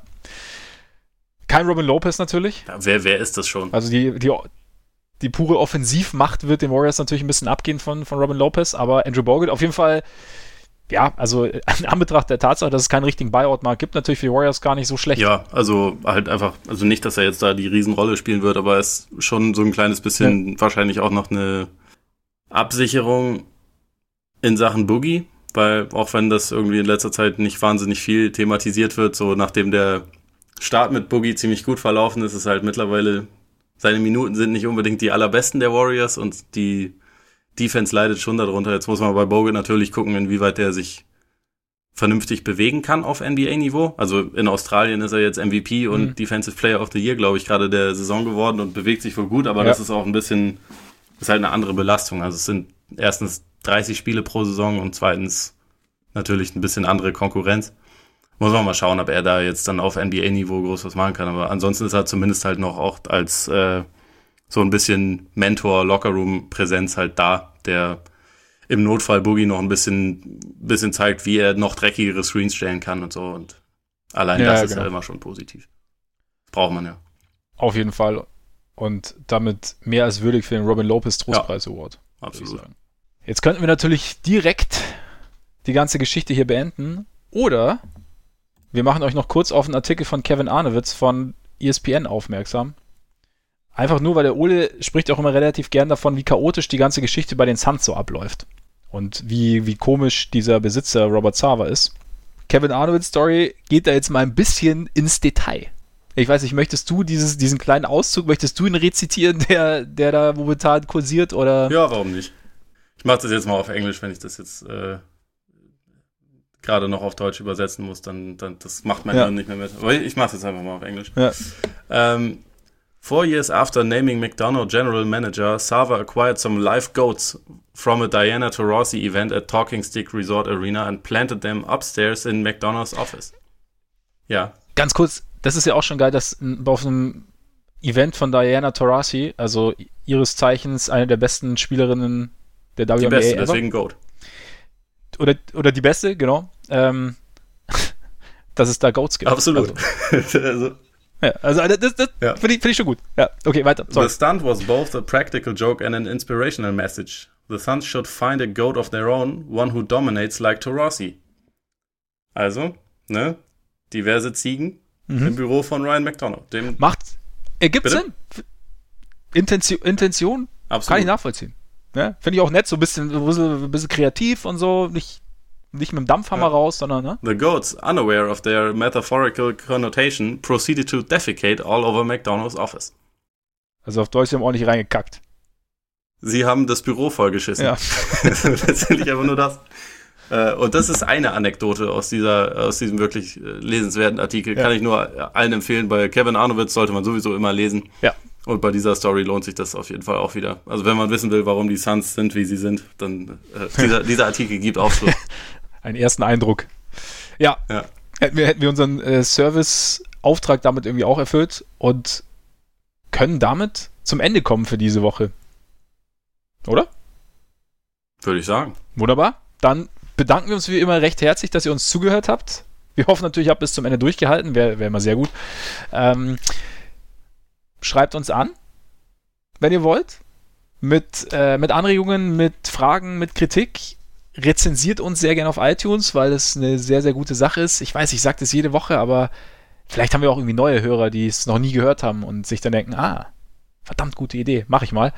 Kein Robin Lopez natürlich. Ja, wer, wer ist das schon? Also die, die, die pure Offensivmacht wird den Warriors natürlich ein bisschen abgehen von, von Robin Lopez, aber Andrew Bogut auf jeden Fall, ja, also in Anbetracht der Tatsache, dass es keinen richtigen Buyout-Markt gibt, natürlich für die Warriors gar nicht so schlecht. Ja, also halt einfach, also nicht, dass er jetzt da die Riesenrolle spielen wird, aber er ist schon so ein kleines bisschen ja. wahrscheinlich auch noch eine Absicherung in Sachen Boogie, weil auch wenn das irgendwie in letzter Zeit nicht wahnsinnig viel thematisiert wird, so nachdem der Start mit Boogie ziemlich gut verlaufen ist, ist halt mittlerweile, seine Minuten sind nicht unbedingt die allerbesten der Warriors und die Defense leidet schon darunter. Jetzt muss man bei Bogut natürlich gucken, inwieweit der sich vernünftig bewegen kann auf NBA-Niveau. Also in Australien ist er jetzt MVP und mhm. Defensive Player of the Year, glaube ich, gerade der Saison geworden und bewegt sich wohl gut, aber ja. das ist auch ein bisschen, ist halt eine andere Belastung. Also es sind erstens 30 Spiele pro Saison und zweitens natürlich ein bisschen andere Konkurrenz. Muss man mal schauen, ob er da jetzt dann auf NBA-Niveau groß was machen kann. Aber ansonsten ist er zumindest halt noch auch als äh, so ein bisschen Mentor, Lockerroom-Präsenz halt da, der im Notfall Boogie noch ein bisschen, bisschen zeigt, wie er noch dreckigere Screens stellen kann und so. Und allein ja, das ist genau. ja immer schon positiv. Braucht man ja. Auf jeden Fall. Und damit mehr als würdig für den Robin Lopez Trostpreis ja, Award. Absolut. Jetzt könnten wir natürlich direkt die ganze Geschichte hier beenden. Oder wir machen euch noch kurz auf einen Artikel von Kevin Arnewitz von ESPN aufmerksam. Einfach nur, weil der Ole spricht auch immer relativ gern davon, wie chaotisch die ganze Geschichte bei den Suns so abläuft. Und wie, wie komisch dieser Besitzer Robert Sava ist. Kevin Arnowitz Story geht da jetzt mal ein bisschen ins Detail. Ich weiß nicht, möchtest du dieses, diesen kleinen Auszug, möchtest du ihn rezitieren, der, der da momentan kursiert, oder? Ja, warum nicht? Ich mache das jetzt mal auf Englisch, wenn ich das jetzt äh, gerade noch auf Deutsch übersetzen muss, dann, dann das macht mein ja. Hirn nicht mehr mit. Aber ich mache es jetzt einfach mal auf Englisch. Ja. Um, Four years after naming McDonough general manager, Sava acquired some live goats from a Diana Taurasi event at Talking Stick Resort Arena and planted them upstairs in McDonough's office. Ja. Ganz kurz, das ist ja auch schon geil, dass auf einem Event von Diana Taurasi, also ihres Zeichens eine der besten Spielerinnen der WNBA Die beste, ever. deswegen Goat. Oder, oder die beste, genau. Ähm, dass es da Goats gibt. Absolut. Also, also, ja, also das, das Ja. finde ich, find ich schon gut. Ja, okay, weiter. Sorry. The stunt was both a practical joke and an inspirational message. The Suns should find a goat of their own, one who dominates like Taurasi. Also, ne? Diverse Ziegen Mhm. im Büro von Ryan McDonough. Dem Macht, ergibt? Sinn. Intention, Intention kann absolut. ich nachvollziehen. Ja, Finde ich auch nett, so ein bisschen, ein bisschen, kreativ und so, nicht, nicht mit dem Dampfhammer Ja. raus, sondern, ne? The goats, unaware of their metaphorical connotation, proceeded to defecate all over McDonough's office. Also auf Deutsch haben wir ordentlich reingekackt. Sie haben das Büro vollgeschissen. Ja. Letztendlich einfach nur das. Äh, Und das ist eine Anekdote aus, dieser, aus diesem wirklich äh, lesenswerten Artikel. Ja. Kann ich nur allen empfehlen. Bei Kevin Arnowitz sollte man sowieso immer lesen. Ja. Und bei dieser Story lohnt sich das auf jeden Fall auch wieder. Also wenn man wissen will, warum die Suns sind, wie sie sind, dann äh, dieser, dieser Artikel gibt Aufschluss. Einen ersten Eindruck. Ja, Ja. hätten wir, hätten wir unseren äh, Service-Auftrag damit irgendwie auch erfüllt und können damit zum Ende kommen für diese Woche. Oder? Würde ich sagen. Wunderbar. Dann bedanken wir uns wie immer recht herzlich, dass ihr uns zugehört habt. Wir hoffen natürlich, ihr habt bis zum Ende durchgehalten. Wäre wär immer sehr gut. Ähm, schreibt uns an, wenn ihr wollt. Mit, äh, mit Anregungen, mit Fragen, mit Kritik. Rezensiert uns sehr gerne auf iTunes, weil es eine sehr, sehr gute Sache ist. Ich weiß, ich sage das jede Woche, aber vielleicht haben wir auch irgendwie neue Hörer, die es noch nie gehört haben und sich dann denken, ah, verdammt gute Idee, mach ich mal.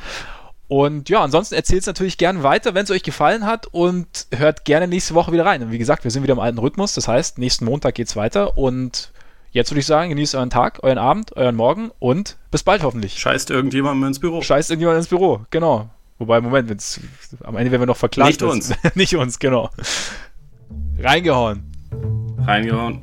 Und ja, ansonsten erzählt es natürlich gerne weiter, wenn es euch gefallen hat und hört gerne nächste Woche wieder rein. Und wie gesagt, wir sind wieder im alten Rhythmus, das heißt, nächsten Montag geht's weiter und jetzt würde ich sagen, genießt euren Tag, euren Abend, euren Morgen und bis bald hoffentlich. Scheißt irgendjemandem ins Büro. Scheißt irgendjemand ins Büro, genau. Wobei, Moment, wenn's, am Ende werden wir noch verklagt. Nicht uns. Nicht uns, genau. Reingehauen. Reingehauen.